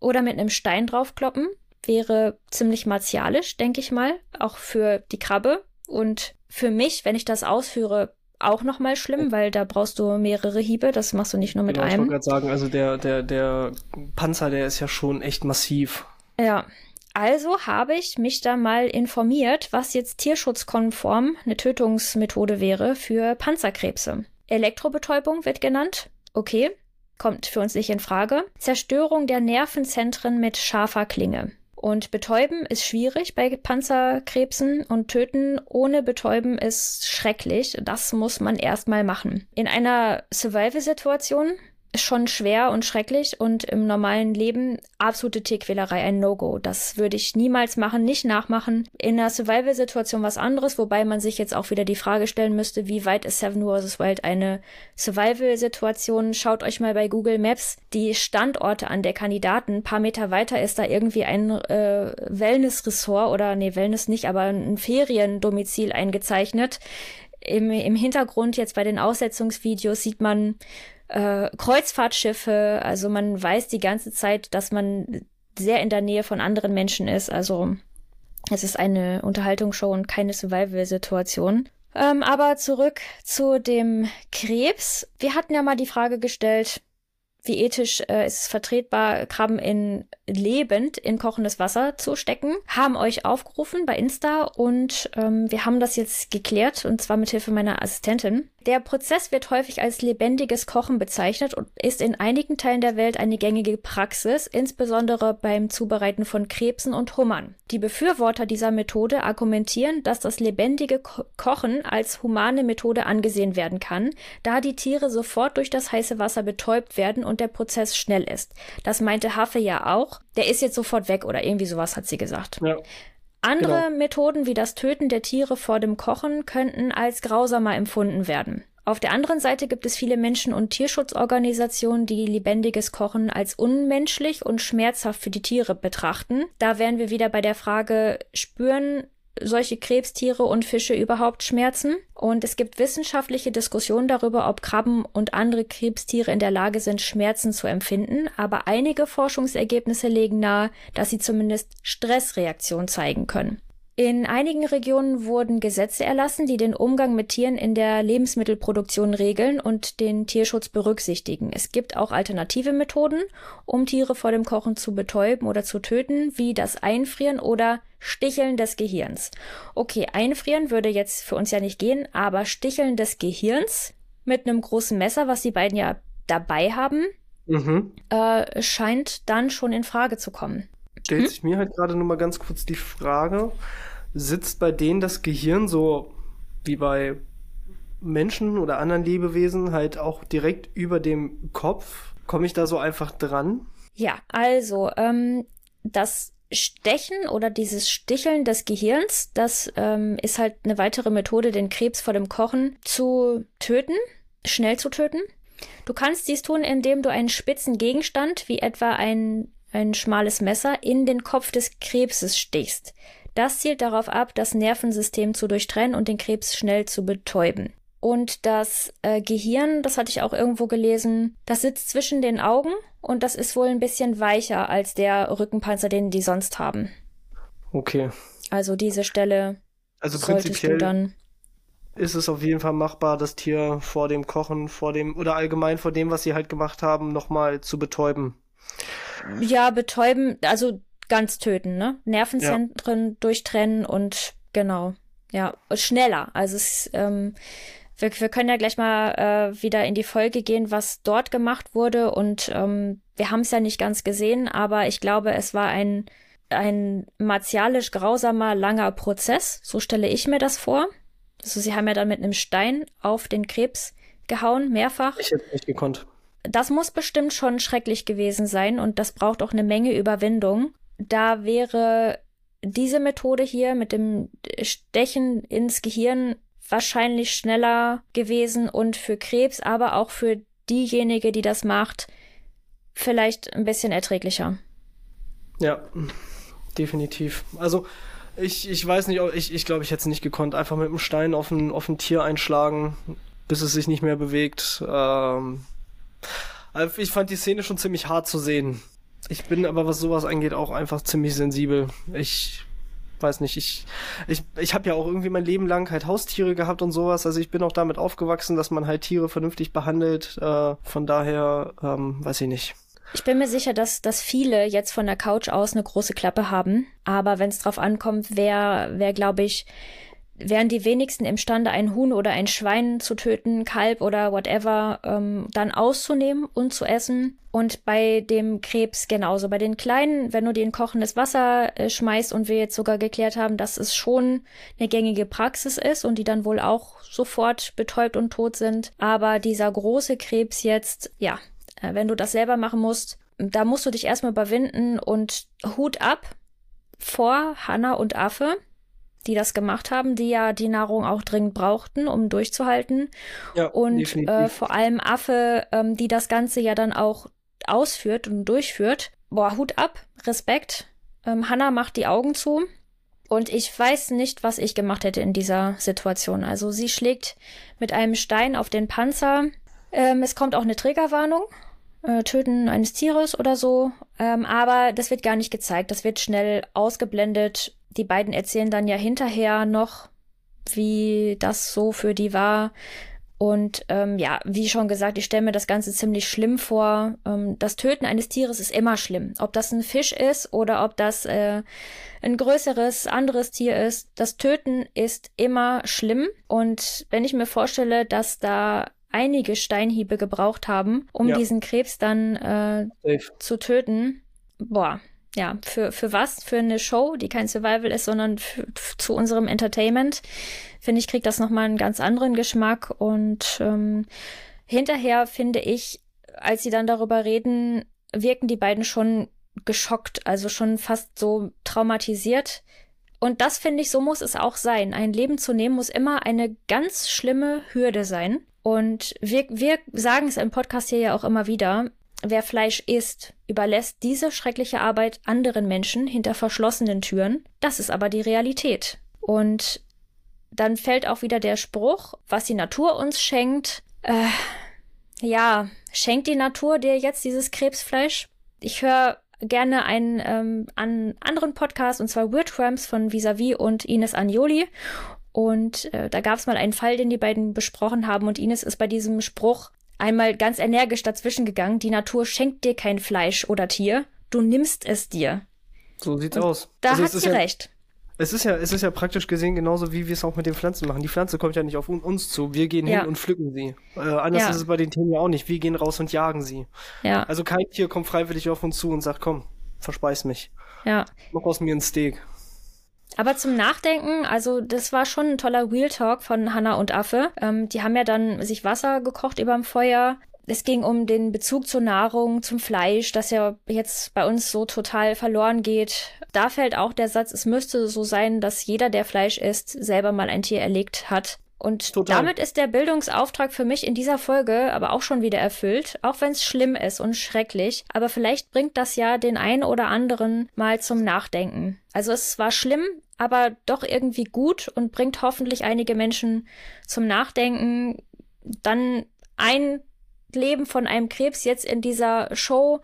Oder mit einem Stein draufkloppen. Wäre ziemlich martialisch, denke ich mal. Auch für die Krabbe. Und für mich, wenn ich das ausführe, auch nochmal schlimm, weil da brauchst du mehrere Hiebe. Das machst du nicht nur mit genau, einem. Ich wollte gerade sagen, also der, der, der Panzer, der ist ja schon echt massiv. Ja. Also habe ich mich da mal informiert, was jetzt tierschutzkonform eine Tötungsmethode wäre für Panzerkrebse. Elektrobetäubung wird genannt. Okay kommt für uns nicht in Frage. Zerstörung der Nervenzentren mit scharfer Klinge. Und betäuben ist schwierig bei Panzerkrebsen und töten ohne betäuben ist schrecklich. Das muss man erstmal machen. In einer Survival-Situation schon schwer und schrecklich und im normalen Leben absolute Tierquälerei, ein No-Go. Das würde ich niemals machen, nicht nachmachen. In einer Survival-Situation was anderes, wobei man sich jetzt auch wieder die Frage stellen müsste, wie weit ist Seven vs. Wild eine Survival-Situation? Schaut euch mal bei Google Maps die Standorte an der Kandidaten. Ein paar Meter weiter ist da irgendwie ein äh, Wellness-Ressort oder nee, Wellness nicht, aber ein Feriendomizil eingezeichnet. Im, Im Hintergrund jetzt bei den Aussetzungsvideos sieht man äh, Kreuzfahrtschiffe. Also man weiß die ganze Zeit, dass man sehr in der Nähe von anderen Menschen ist. Also es ist eine Unterhaltungsshow und keine Survival-Situation. Ähm, aber zurück zu dem Krebs. Wir hatten ja mal die Frage gestellt, wie ethisch äh, ist es vertretbar, Krabben in lebend in kochendes Wasser zu stecken, haben euch aufgerufen bei Insta und ähm, wir haben das jetzt geklärt und zwar mit Hilfe meiner Assistentin. Der Prozess wird häufig als lebendiges Kochen bezeichnet und ist in einigen Teilen der Welt eine gängige Praxis, insbesondere beim Zubereiten von Krebsen und Hummern. Die Befürworter dieser Methode argumentieren, dass das lebendige Ko Kochen als humane Methode angesehen werden kann, da die Tiere sofort durch das heiße Wasser betäubt werden und der Prozess schnell ist. Das meinte Haffe ja auch. Der ist jetzt sofort weg oder irgendwie sowas hat sie gesagt. Ja. Andere genau. Methoden wie das Töten der Tiere vor dem Kochen könnten als grausamer empfunden werden. Auf der anderen Seite gibt es viele Menschen- und Tierschutzorganisationen, die lebendiges Kochen als unmenschlich und schmerzhaft für die Tiere betrachten. Da wären wir wieder bei der Frage, spüren solche Krebstiere und Fische überhaupt Schmerzen? Und es gibt wissenschaftliche Diskussionen darüber, ob Krabben und andere Krebstiere in der Lage sind, Schmerzen zu empfinden, aber einige Forschungsergebnisse legen nahe, dass sie zumindest Stressreaktionen zeigen können. In einigen Regionen wurden Gesetze erlassen, die den Umgang mit Tieren in der Lebensmittelproduktion regeln und den Tierschutz berücksichtigen. Es gibt auch alternative Methoden, um Tiere vor dem Kochen zu betäuben oder zu töten, wie das Einfrieren oder Sticheln des Gehirns. Okay, einfrieren würde jetzt für uns ja nicht gehen, aber Sticheln des Gehirns mit einem großen Messer, was die beiden ja dabei haben, mhm. äh, scheint dann schon in Frage zu kommen stellt hm? sich mir halt gerade nur mal ganz kurz die Frage, sitzt bei denen das Gehirn so wie bei Menschen oder anderen Lebewesen halt auch direkt über dem Kopf? Komme ich da so einfach dran? Ja, also ähm, das Stechen oder dieses Sticheln des Gehirns, das ähm, ist halt eine weitere Methode, den Krebs vor dem Kochen zu töten, schnell zu töten. Du kannst dies tun, indem du einen spitzen Gegenstand, wie etwa ein, ein schmales Messer, in den Kopf des Krebses stichst. Das zielt darauf ab, das Nervensystem zu durchtrennen und den Krebs schnell zu betäuben. Und das äh, Gehirn, das hatte ich auch irgendwo gelesen, das sitzt zwischen den Augen und das ist wohl ein bisschen weicher als der Rückenpanzer, den die sonst haben. Okay. Also diese Stelle also prinzipiell dann ist es auf jeden Fall machbar, das Tier vor dem Kochen, vor dem oder allgemein vor dem, was sie halt gemacht haben, nochmal zu betäuben. Ja, betäuben, also ganz töten, ne? Nervenzentren ja. durchtrennen und genau, ja, schneller. Also es, ähm, wir, wir können ja gleich mal äh, wieder in die Folge gehen, was dort gemacht wurde und ähm, wir haben es ja nicht ganz gesehen, aber ich glaube, es war ein ein martialisch grausamer langer Prozess, so stelle ich mir das vor. Also sie haben ja dann mit einem Stein auf den Krebs gehauen, mehrfach. Ich hätte nicht gekonnt. Das muss bestimmt schon schrecklich gewesen sein und das braucht auch eine Menge Überwindung. Da wäre diese Methode hier mit dem Stechen ins Gehirn wahrscheinlich schneller gewesen und für Krebs, aber auch für diejenige, die das macht, vielleicht ein bisschen erträglicher. Ja, definitiv. Also ich, ich weiß nicht, ich, ich glaube, ich hätte es nicht gekonnt. Einfach mit einem Stein auf ein, auf ein Tier einschlagen, bis es sich nicht mehr bewegt. Ähm, ich fand die Szene schon ziemlich hart zu sehen. Ich bin aber, was sowas angeht, auch einfach ziemlich sensibel. Ich weiß nicht, ich, ich, ich habe ja auch irgendwie mein Leben lang halt Haustiere gehabt und sowas. Also ich bin auch damit aufgewachsen, dass man halt Tiere vernünftig behandelt. Äh, von daher, ähm, weiß ich nicht. Ich bin mir sicher, dass, dass viele jetzt von der Couch aus eine große Klappe haben. Aber wenn es drauf ankommt, wer, wer glaube ich, wären die wenigsten imstande, ein Huhn oder ein Schwein zu töten, Kalb oder whatever, ähm, dann auszunehmen und zu essen. Und bei dem Krebs genauso. Bei den Kleinen, wenn du die in kochendes Wasser äh, schmeißt und wir jetzt sogar geklärt haben, dass es schon eine gängige Praxis ist und die dann wohl auch sofort betäubt und tot sind. Aber dieser große Krebs jetzt, ja, äh, wenn du das selber machen musst, da musst du dich erstmal überwinden und Hut ab vor Hanna und Affe, die das gemacht haben, die ja die Nahrung auch dringend brauchten, um durchzuhalten. Ja, und äh, vor allem Affe, ähm, die das Ganze ja dann auch ausführt und durchführt. Boah, Hut ab, Respekt. Ähm, Hanna macht die Augen zu. Und ich weiß nicht, was ich gemacht hätte in dieser Situation. Also sie schlägt mit einem Stein auf den Panzer. Ähm, es kommt auch eine Triggerwarnung äh, Töten eines Tieres oder so. Ähm, aber das wird gar nicht gezeigt. Das wird schnell ausgeblendet. Die beiden erzählen dann ja hinterher noch, wie das so für die war. Und ähm, ja, wie schon gesagt, ich stelle mir das Ganze ziemlich schlimm vor. Ähm, das Töten eines Tieres ist immer schlimm. Ob das ein Fisch ist oder ob das äh, ein größeres, anderes Tier ist. Das Töten ist immer schlimm. Und wenn ich mir vorstelle, dass da einige Steinhiebe gebraucht haben, um ja. diesen Krebs dann äh, zu töten. Boah, ja, für, für was? Für eine Show, die kein Survival ist, sondern für, zu unserem Entertainment. Finde ich, kriegt das nochmal einen ganz anderen Geschmack. Und ähm, hinterher finde ich, als sie dann darüber reden, wirken die beiden schon geschockt, also schon fast so traumatisiert. Und das finde ich, so muss es auch sein. Ein Leben zu nehmen muss immer eine ganz schlimme Hürde sein. Und wir, wir sagen es im Podcast hier ja auch immer wieder, wer Fleisch isst, überlässt diese schreckliche Arbeit anderen Menschen hinter verschlossenen Türen. Das ist aber die Realität. Und dann fällt auch wieder der Spruch, was die Natur uns schenkt. Äh, ja, schenkt die Natur dir jetzt dieses Krebsfleisch? Ich höre gerne einen ähm, an anderen Podcast, und zwar Weird Tramps von Visavi und Ines Agnoli. Und äh, da gab es mal einen Fall, den die beiden besprochen haben und Ines ist bei diesem Spruch einmal ganz energisch dazwischen gegangen. Die Natur schenkt dir kein Fleisch oder Tier, du nimmst es dir. So sieht's und aus. Da also hat sie ja, recht. Es ist ja, es ist ja praktisch gesehen genauso, wie wir es auch mit den Pflanzen machen. Die Pflanze kommt ja nicht auf uns zu. Wir gehen ja. hin und pflücken sie. Äh, anders ja. ist es bei den Tieren ja auch nicht. Wir gehen raus und jagen sie. Ja. Also kein Tier kommt freiwillig auf uns zu und sagt, komm, verspeis mich. Ja. Mach aus mir ein Steak. Aber zum Nachdenken, also das war schon ein toller Real Talk von Hannah und Affe. Ähm, die haben ja dann sich Wasser gekocht überm Feuer es ging um den Bezug zur Nahrung, zum Fleisch, das ja jetzt bei uns so total verloren geht. Da fällt auch der Satz, es müsste so sein, dass jeder, der Fleisch isst, selber mal ein Tier erlegt hat. Und Total. damit ist der Bildungsauftrag für mich in dieser Folge aber auch schon wieder erfüllt, auch wenn es schlimm ist und schrecklich. Aber vielleicht bringt das ja den einen oder anderen mal zum Nachdenken. Also es war schlimm, aber doch irgendwie gut und bringt hoffentlich einige Menschen zum Nachdenken. Dann ein Leben von einem Krebs jetzt in dieser Show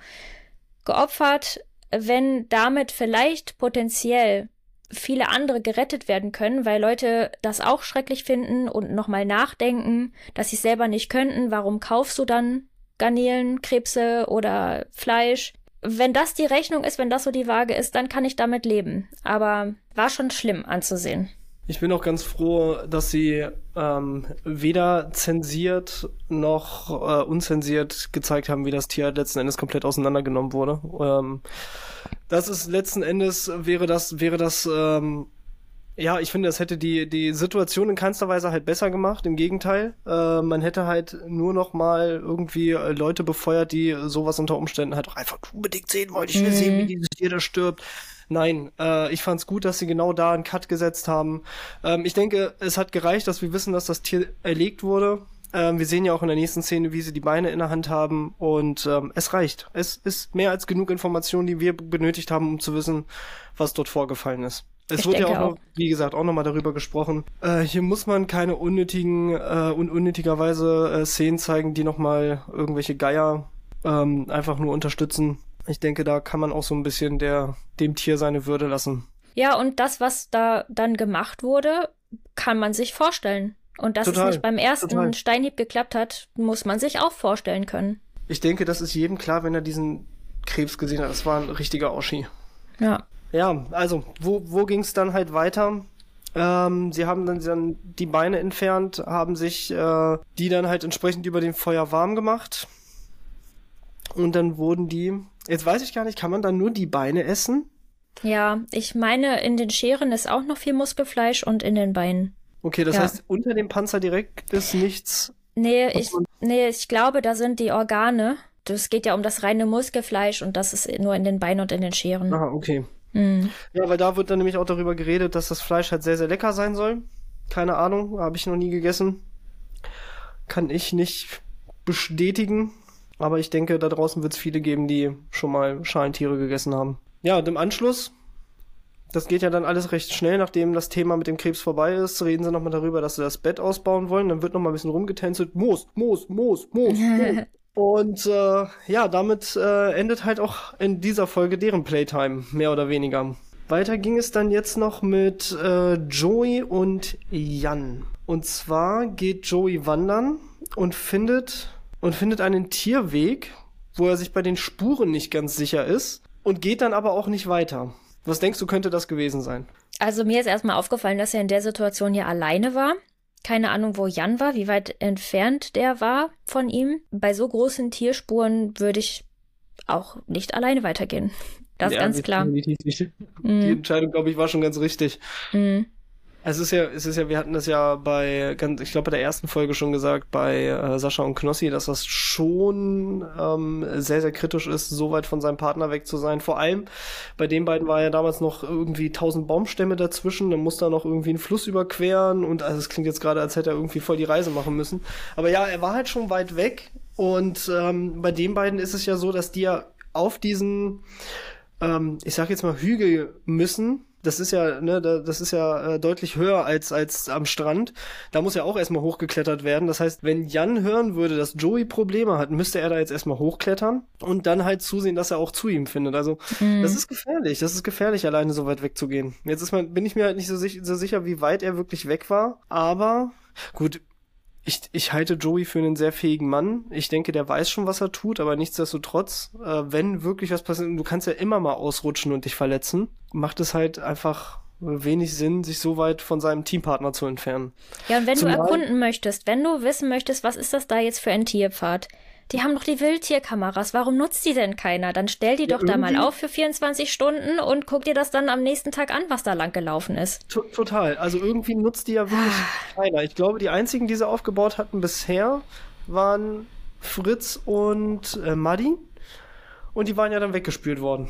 geopfert, wenn damit vielleicht potenziell viele andere gerettet werden können, weil Leute das auch schrecklich finden und nochmal nachdenken, dass sie es selber nicht könnten. Warum kaufst du dann Garnelen, Krebse oder Fleisch? Wenn das die Rechnung ist, wenn das so die Waage ist, dann kann ich damit leben. Aber war schon schlimm anzusehen. Ich bin auch ganz froh, dass sie ähm, weder zensiert noch äh, unzensiert gezeigt haben, wie das Tier letzten Endes komplett auseinandergenommen wurde. Ähm, das ist letzten Endes wäre das wäre das ähm, ja, ich finde, das hätte die die Situation in keinster Weise halt besser gemacht. Im Gegenteil, äh, man hätte halt nur noch mal irgendwie äh, Leute befeuert, die sowas unter Umständen halt auch einfach unbedingt sehen wollten. Ich will mhm. sehen, wie dieses Tier da stirbt. Nein, äh, ich fand's gut, dass sie genau da einen Cut gesetzt haben. Ähm, ich denke, es hat gereicht, dass wir wissen, dass das Tier erlegt wurde. Ähm, wir sehen ja auch in der nächsten Szene, wie sie die Beine in der Hand haben und ähm, es reicht. Es ist mehr als genug Informationen, die wir benötigt haben, um zu wissen, was dort vorgefallen ist. Es ich wurde ja auch, auch, noch, wie gesagt, auch nochmal darüber gesprochen. Äh, hier muss man keine unnötigen äh, und unnötigerweise äh, Szenen zeigen, die nochmal irgendwelche Geier ähm, einfach nur unterstützen. Ich denke, da kann man auch so ein bisschen der, dem Tier seine Würde lassen. Ja, und das, was da dann gemacht wurde, kann man sich vorstellen. Und dass total, es nicht beim ersten total. Steinhieb geklappt hat, muss man sich auch vorstellen können. Ich denke, das ist jedem klar, wenn er diesen Krebs gesehen hat. Das war ein richtiger Oschi. Ja. Ja, also, wo, wo ging es dann halt weiter? Ähm, sie haben dann, dann die Beine entfernt, haben sich äh, die dann halt entsprechend über dem Feuer warm gemacht. Und dann wurden die Jetzt weiß ich gar nicht, kann man dann nur die Beine essen? Ja, ich meine, in den Scheren ist auch noch viel Muskelfleisch und in den Beinen. Okay, das ja. heißt, unter dem Panzer direkt ist nichts. Nee, ich, nee, ich glaube, da sind die Organe. Es geht ja um das reine Muskelfleisch und das ist nur in den Beinen und in den Scheren. Aha, okay. Mhm. Ja, weil da wird dann nämlich auch darüber geredet, dass das Fleisch halt sehr, sehr lecker sein soll. Keine Ahnung, habe ich noch nie gegessen. Kann ich nicht bestätigen. Aber ich denke, da draußen wird es viele geben, die schon mal Schalentiere gegessen haben. Ja, und im Anschluss, das geht ja dann alles recht schnell, nachdem das Thema mit dem Krebs vorbei ist, reden sie nochmal darüber, dass sie das Bett ausbauen wollen. Dann wird nochmal ein bisschen rumgetänzelt. Moos, Moos, Moos, Moos, Moos. [laughs] Und äh, ja, damit äh, endet halt auch in dieser Folge deren Playtime, mehr oder weniger. Weiter ging es dann jetzt noch mit äh, Joey und Jan. Und zwar geht Joey wandern und findet und findet einen Tierweg, wo er sich bei den Spuren nicht ganz sicher ist und geht dann aber auch nicht weiter. Was denkst du, könnte das gewesen sein? Also mir ist erstmal aufgefallen, dass er in der Situation ja alleine war. Keine Ahnung, wo Jan war, wie weit entfernt der war von ihm. Bei so großen Tierspuren würde ich auch nicht alleine weitergehen. Das ja, ist ganz klar. Die, die, die Entscheidung, glaube ich, war schon ganz richtig. Mhm. Es ist ja, es ist ja, wir hatten das ja bei, ich glaube bei der ersten Folge schon gesagt, bei äh, Sascha und Knossi, dass das schon ähm, sehr, sehr kritisch ist, so weit von seinem Partner weg zu sein. Vor allem bei den beiden war ja damals noch irgendwie tausend Baumstämme dazwischen, dann musste er noch irgendwie einen Fluss überqueren und also es klingt jetzt gerade, als hätte er irgendwie voll die Reise machen müssen. Aber ja, er war halt schon weit weg und ähm, bei den beiden ist es ja so, dass die ja auf diesen, ähm, ich sag jetzt mal, Hügel müssen das ist ja, ne, das ist ja äh, deutlich höher als, als am Strand. Da muss ja auch erstmal hochgeklettert werden. Das heißt, wenn Jan hören würde, dass Joey Probleme hat, müsste er da jetzt erstmal hochklettern und dann halt zusehen, dass er auch zu ihm findet. Also, mhm. das ist gefährlich. Das ist gefährlich, alleine so weit wegzugehen. Jetzt ist man, bin ich mir halt nicht so, sich, so sicher, wie weit er wirklich weg war. Aber, gut, ich, ich halte Joey für einen sehr fähigen Mann. Ich denke, der weiß schon, was er tut, aber nichtsdestotrotz, äh, wenn wirklich was passiert, du kannst ja immer mal ausrutschen und dich verletzen, macht es halt einfach wenig Sinn, sich so weit von seinem Teampartner zu entfernen. Ja, und wenn Zumal du erkunden möchtest, wenn du wissen möchtest, was ist das da jetzt für ein Tierpfad, die haben doch die Wildtierkameras. Warum nutzt die denn keiner? Dann stell die ja, doch da mal auf für 24 Stunden und guck dir das dann am nächsten Tag an, was da lang gelaufen ist. T total. Also irgendwie nutzt die ja wirklich ah. keiner. Ich glaube, die einzigen, die sie aufgebaut hatten bisher, waren Fritz und äh, Maddy. Und die waren ja dann weggespült worden.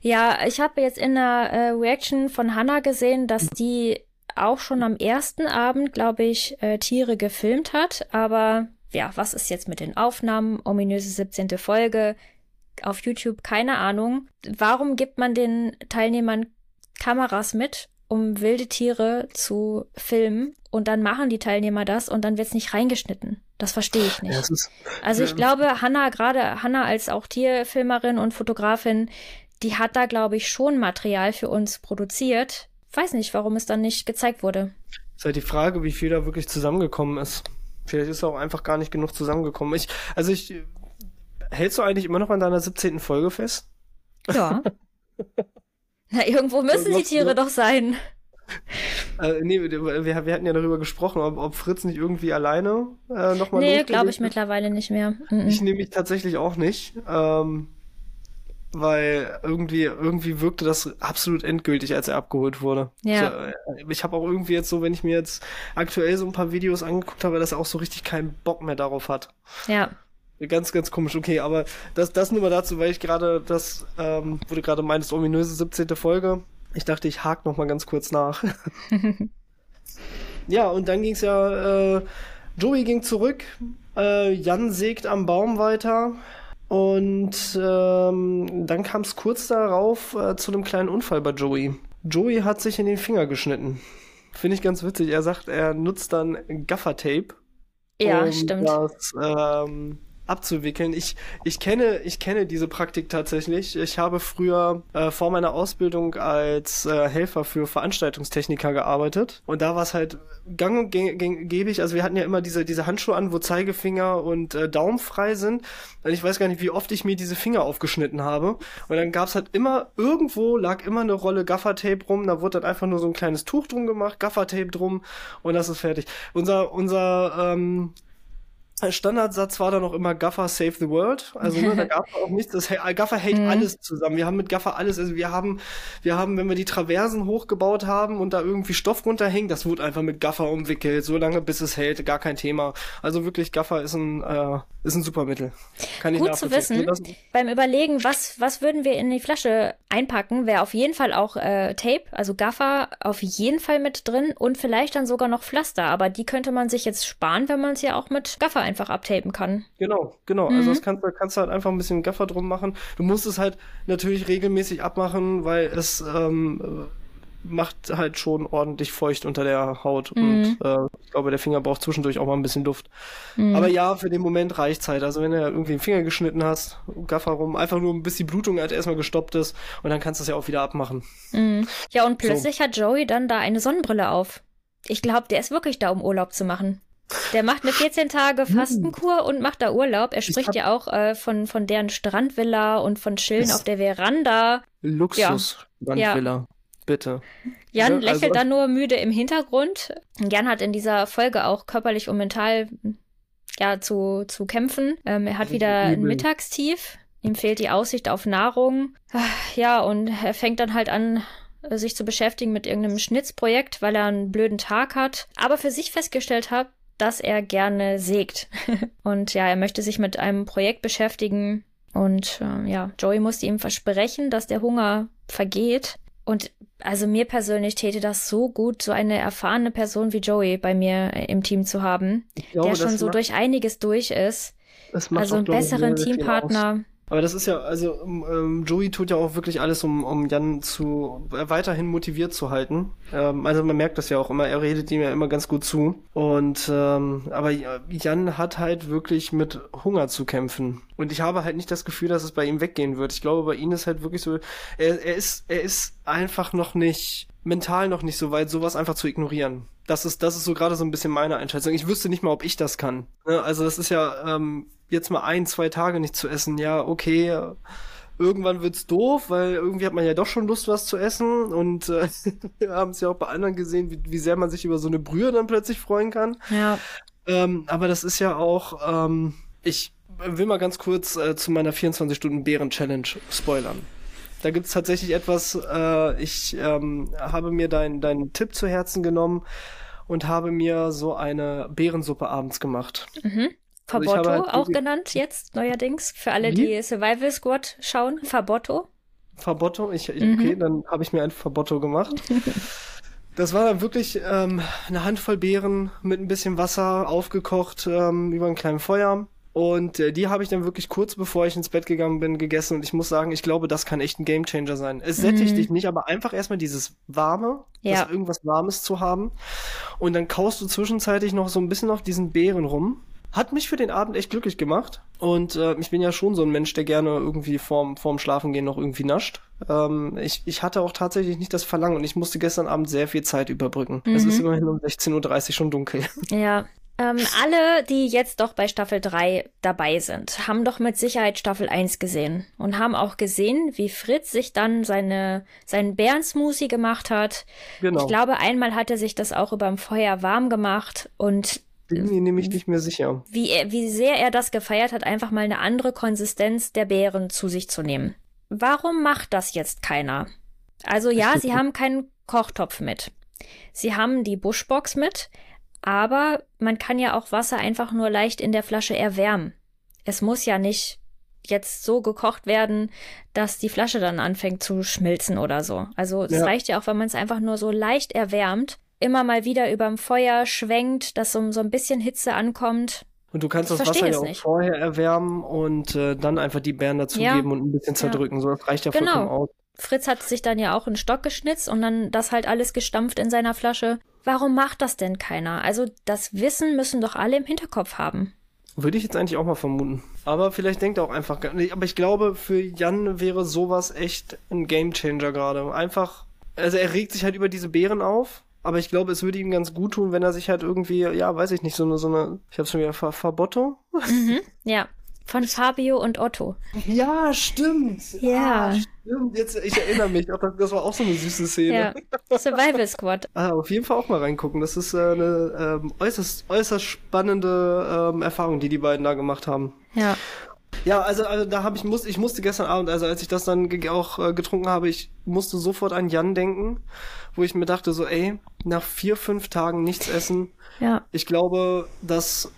Ja, ich habe jetzt in der äh, Reaction von Hannah gesehen, dass die auch schon am ersten Abend, glaube ich, äh, Tiere gefilmt hat. Aber ja, was ist jetzt mit den Aufnahmen? Ominöse 17. Folge auf YouTube, keine Ahnung. Warum gibt man den Teilnehmern Kameras mit, um wilde Tiere zu filmen und dann machen die Teilnehmer das und dann wird's nicht reingeschnitten? Das verstehe ich nicht. Ja, ist, also ich ja. glaube, Hanna, gerade Hanna als auch Tierfilmerin und Fotografin, die hat da, glaube ich, schon Material für uns produziert. Weiß nicht, warum es dann nicht gezeigt wurde. Ist halt die Frage, wie viel da wirklich zusammengekommen ist. Vielleicht ist auch einfach gar nicht genug zusammengekommen. Ich, also ich, hältst du eigentlich immer noch an deiner 17. Folge fest? Ja. [laughs] Na, irgendwo müssen die Tiere doch sein. Äh, nee, wir, wir, hatten ja darüber gesprochen, ob, ob Fritz nicht irgendwie alleine äh, nochmal Nee, glaube ich mittlerweile nicht mehr. Mhm. Ich nehme mich tatsächlich auch nicht. Ähm, weil irgendwie irgendwie wirkte das absolut endgültig, als er abgeholt wurde. Ja. Ich, ich habe auch irgendwie jetzt so, wenn ich mir jetzt aktuell so ein paar Videos angeguckt habe, dass er auch so richtig keinen Bock mehr darauf hat. Ja. Ganz, ganz komisch. Okay, aber das, das nur mal dazu, weil ich gerade das, ähm, wurde gerade meines ominöse 17. Folge. Ich dachte, ich hake noch mal ganz kurz nach. [laughs] ja, und dann ging's ja, äh, Joey ging zurück, äh, Jan sägt am Baum weiter, und ähm, dann kam es kurz darauf äh, zu einem kleinen Unfall bei Joey. Joey hat sich in den Finger geschnitten. Finde ich ganz witzig. Er sagt, er nutzt dann Gaffertape. Ja, um stimmt. Das, ähm, abzuwickeln. Ich, ich kenne, ich kenne diese Praktik tatsächlich. Ich habe früher äh, vor meiner Ausbildung als äh, Helfer für Veranstaltungstechniker gearbeitet und da war es halt gang und gäbig. Also wir hatten ja immer diese, diese Handschuhe an, wo Zeigefinger und äh, Daumen frei sind. Und ich weiß gar nicht, wie oft ich mir diese Finger aufgeschnitten habe. Und dann gab's halt immer, irgendwo lag immer eine Rolle Gaffertape rum. Da wurde dann einfach nur so ein kleines Tuch drum gemacht, Gaffertape drum und das ist fertig. Unser, unser ähm, Standardsatz war dann auch immer Gaffer save the world. Also ne, da [laughs] gab es auch nichts. Das, Gaffer hält mhm. alles zusammen. Wir haben mit Gaffer alles. Also wir haben, wir haben, wenn wir die Traversen hochgebaut haben und da irgendwie Stoff runterhängt, das wurde einfach mit Gaffer umwickelt, so lange bis es hält, gar kein Thema. Also wirklich Gaffer ist ein äh, ist ein super Mittel. Kann ich Gut zu wissen. Beim Überlegen, was was würden wir in die Flasche einpacken, wäre auf jeden Fall auch äh, Tape, also Gaffer auf jeden Fall mit drin und vielleicht dann sogar noch Pflaster. Aber die könnte man sich jetzt sparen, wenn man es ja auch mit Gaffer einfach abtapen kann. Genau, genau. Also mhm. Also das kannst, kannst du halt einfach ein bisschen Gaffer drum machen. Du musst es halt natürlich regelmäßig abmachen, weil es ähm, macht halt schon ordentlich feucht unter der Haut. Mhm. Und äh, ich glaube, der Finger braucht zwischendurch auch mal ein bisschen Luft. Mhm. Aber ja, für den Moment reicht's halt. Also wenn du irgendwie den Finger geschnitten hast, Gaffer rum, einfach nur bis die Blutung halt erstmal gestoppt ist und dann kannst du es ja auch wieder abmachen. Mhm. Ja, und plötzlich so. hat Joey dann da eine Sonnenbrille auf. Ich glaube, der ist wirklich da, um Urlaub zu machen. Der macht eine 14 Tage hm. Fastenkur und macht da Urlaub. Er spricht ja auch äh, von, von deren Strandvilla und von Chillen auf der Veranda. Luxus-Strandvilla. Ja. Bitte. Jan also, lächelt dann nur müde im Hintergrund. Jan hat in dieser Folge auch körperlich und mental ja, zu, zu kämpfen. Ähm, er hat wieder ein Mittagstief. Ihm fehlt die Aussicht auf Nahrung. Ja, und er fängt dann halt an, sich zu beschäftigen mit irgendeinem Schnitzprojekt, weil er einen blöden Tag hat. Aber für sich festgestellt hat, dass er gerne sägt. [laughs] und ja, er möchte sich mit einem Projekt beschäftigen. Und äh, ja, Joey musste ihm versprechen, dass der Hunger vergeht. Und also mir persönlich täte das so gut, so eine erfahrene Person wie Joey bei mir äh, im Team zu haben, glaube, der schon so durch einiges durch ist. also einen besseren Teampartner. Aber das ist ja, also ähm, ähm, Joey tut ja auch wirklich alles, um, um Jan zu äh, weiterhin motiviert zu halten. Ähm, also man merkt das ja auch immer, er redet ihm ja immer ganz gut zu. Und ähm, aber Jan hat halt wirklich mit Hunger zu kämpfen. Und ich habe halt nicht das Gefühl, dass es bei ihm weggehen wird. Ich glaube, bei ihm ist halt wirklich so, er, er ist, er ist einfach noch nicht mental noch nicht so weit, sowas einfach zu ignorieren. Das ist, das ist so gerade so ein bisschen meine Einschätzung. Ich wüsste nicht mal, ob ich das kann. Ne, also das ist ja, ähm, jetzt mal ein, zwei Tage nicht zu essen, ja, okay, irgendwann wird's doof, weil irgendwie hat man ja doch schon Lust, was zu essen. Und äh, [laughs] wir haben es ja auch bei anderen gesehen, wie, wie sehr man sich über so eine Brühe dann plötzlich freuen kann. Ja. Ähm, aber das ist ja auch, ähm, ich will mal ganz kurz äh, zu meiner 24-Stunden-Bären-Challenge spoilern. Da gibt's tatsächlich etwas, äh, ich ähm, habe mir deinen dein Tipp zu Herzen genommen und habe mir so eine Beerensuppe abends gemacht. Mhm. Fabotto halt auch genannt jetzt neuerdings für alle, Wie? die Survival Squad schauen. Fabotto. Fabotto, ich, ich mhm. okay, dann habe ich mir ein Fabotto gemacht. [laughs] Das war dann wirklich ähm, eine Handvoll Beeren mit ein bisschen Wasser aufgekocht ähm, über einem kleinen Feuer. Und äh, die habe ich dann wirklich kurz bevor ich ins Bett gegangen bin gegessen. Und ich muss sagen, ich glaube, das kann echt ein Gamechanger sein. Es sättigt mhm. dich nicht, aber einfach erstmal dieses Warme, ja. das irgendwas Warmes zu haben. Und dann kaust du zwischenzeitlich noch so ein bisschen auf diesen Beeren rum. Hat mich für den Abend echt glücklich gemacht. Und äh, ich bin ja schon so ein Mensch, der gerne irgendwie vorm, vorm Schlafengehen noch irgendwie nascht. Ähm, ich, ich hatte auch tatsächlich nicht das Verlangen und ich musste gestern Abend sehr viel Zeit überbrücken. Mhm. Es ist immerhin um 16.30 Uhr schon dunkel. Ja, ähm, alle, die jetzt doch bei Staffel 3 dabei sind, haben doch mit Sicherheit Staffel 1 gesehen und haben auch gesehen, wie Fritz sich dann seine, seinen Bärensmoothie gemacht hat. Genau. Ich glaube, einmal hat er sich das auch überm Feuer warm gemacht und bin mir nämlich nicht mehr sicher. Wie, er, wie sehr er das gefeiert hat, einfach mal eine andere Konsistenz der Beeren zu sich zu nehmen. Warum macht das jetzt keiner? Also ja, sie [laughs] haben keinen Kochtopf mit. Sie haben die Bushbox mit, aber man kann ja auch Wasser einfach nur leicht in der Flasche erwärmen. Es muss ja nicht jetzt so gekocht werden, dass die Flasche dann anfängt zu schmilzen oder so. Also es ja. reicht ja auch, wenn man es einfach nur so leicht erwärmt immer mal wieder überm Feuer schwenkt, dass so, so ein bisschen Hitze ankommt. Und du kannst das Wasser ja auch nicht. vorher erwärmen und äh, dann einfach die Beeren dazugeben ja. und ein bisschen zerdrücken. Ja. So, das reicht ja genau. vollkommen aus. Fritz hat sich dann ja auch einen Stock geschnitzt und dann das halt alles gestampft in seiner Flasche. Warum macht das denn keiner? Also das Wissen müssen doch alle im Hinterkopf haben. Würde ich jetzt eigentlich auch mal vermuten. Aber vielleicht denkt er auch einfach. Aber ich glaube, für Jan wäre sowas echt ein Gamechanger gerade. Einfach. Also er regt sich halt über diese Beeren auf aber ich glaube, es würde ihm ganz gut tun, wenn er sich halt irgendwie, ja, weiß ich nicht, so eine, so eine, ich hab's schon wieder, Fabotto? Mhm, [laughs] ja. Von Fabio und Otto. Ja, stimmt. Ja. Ah, stimmt. Jetzt, ich erinnere mich. Das war auch so eine süße Szene. Ja. Survival Squad. [laughs] ah, auf jeden Fall auch mal reingucken. Das ist äh, eine ähm, äußerst, äußerst spannende ähm, Erfahrung, die die beiden da gemacht haben. Ja. Ja, also, also da habe ich muss ich musste gestern Abend, also als ich das dann auch äh, getrunken habe, ich musste sofort an Jan denken, wo ich mir dachte so, ey, nach vier fünf Tagen nichts essen. Ja. Ich glaube, das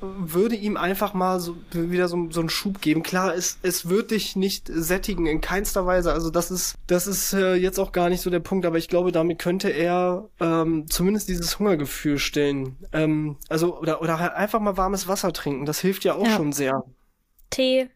würde ihm einfach mal so wieder so, so einen Schub geben. Klar, es, es wird dich nicht sättigen in keinster Weise. Also das ist das ist äh, jetzt auch gar nicht so der Punkt. Aber ich glaube, damit könnte er ähm, zumindest dieses Hungergefühl stillen. Ähm, also oder oder halt einfach mal warmes Wasser trinken. Das hilft ja auch ja. schon sehr. Tee.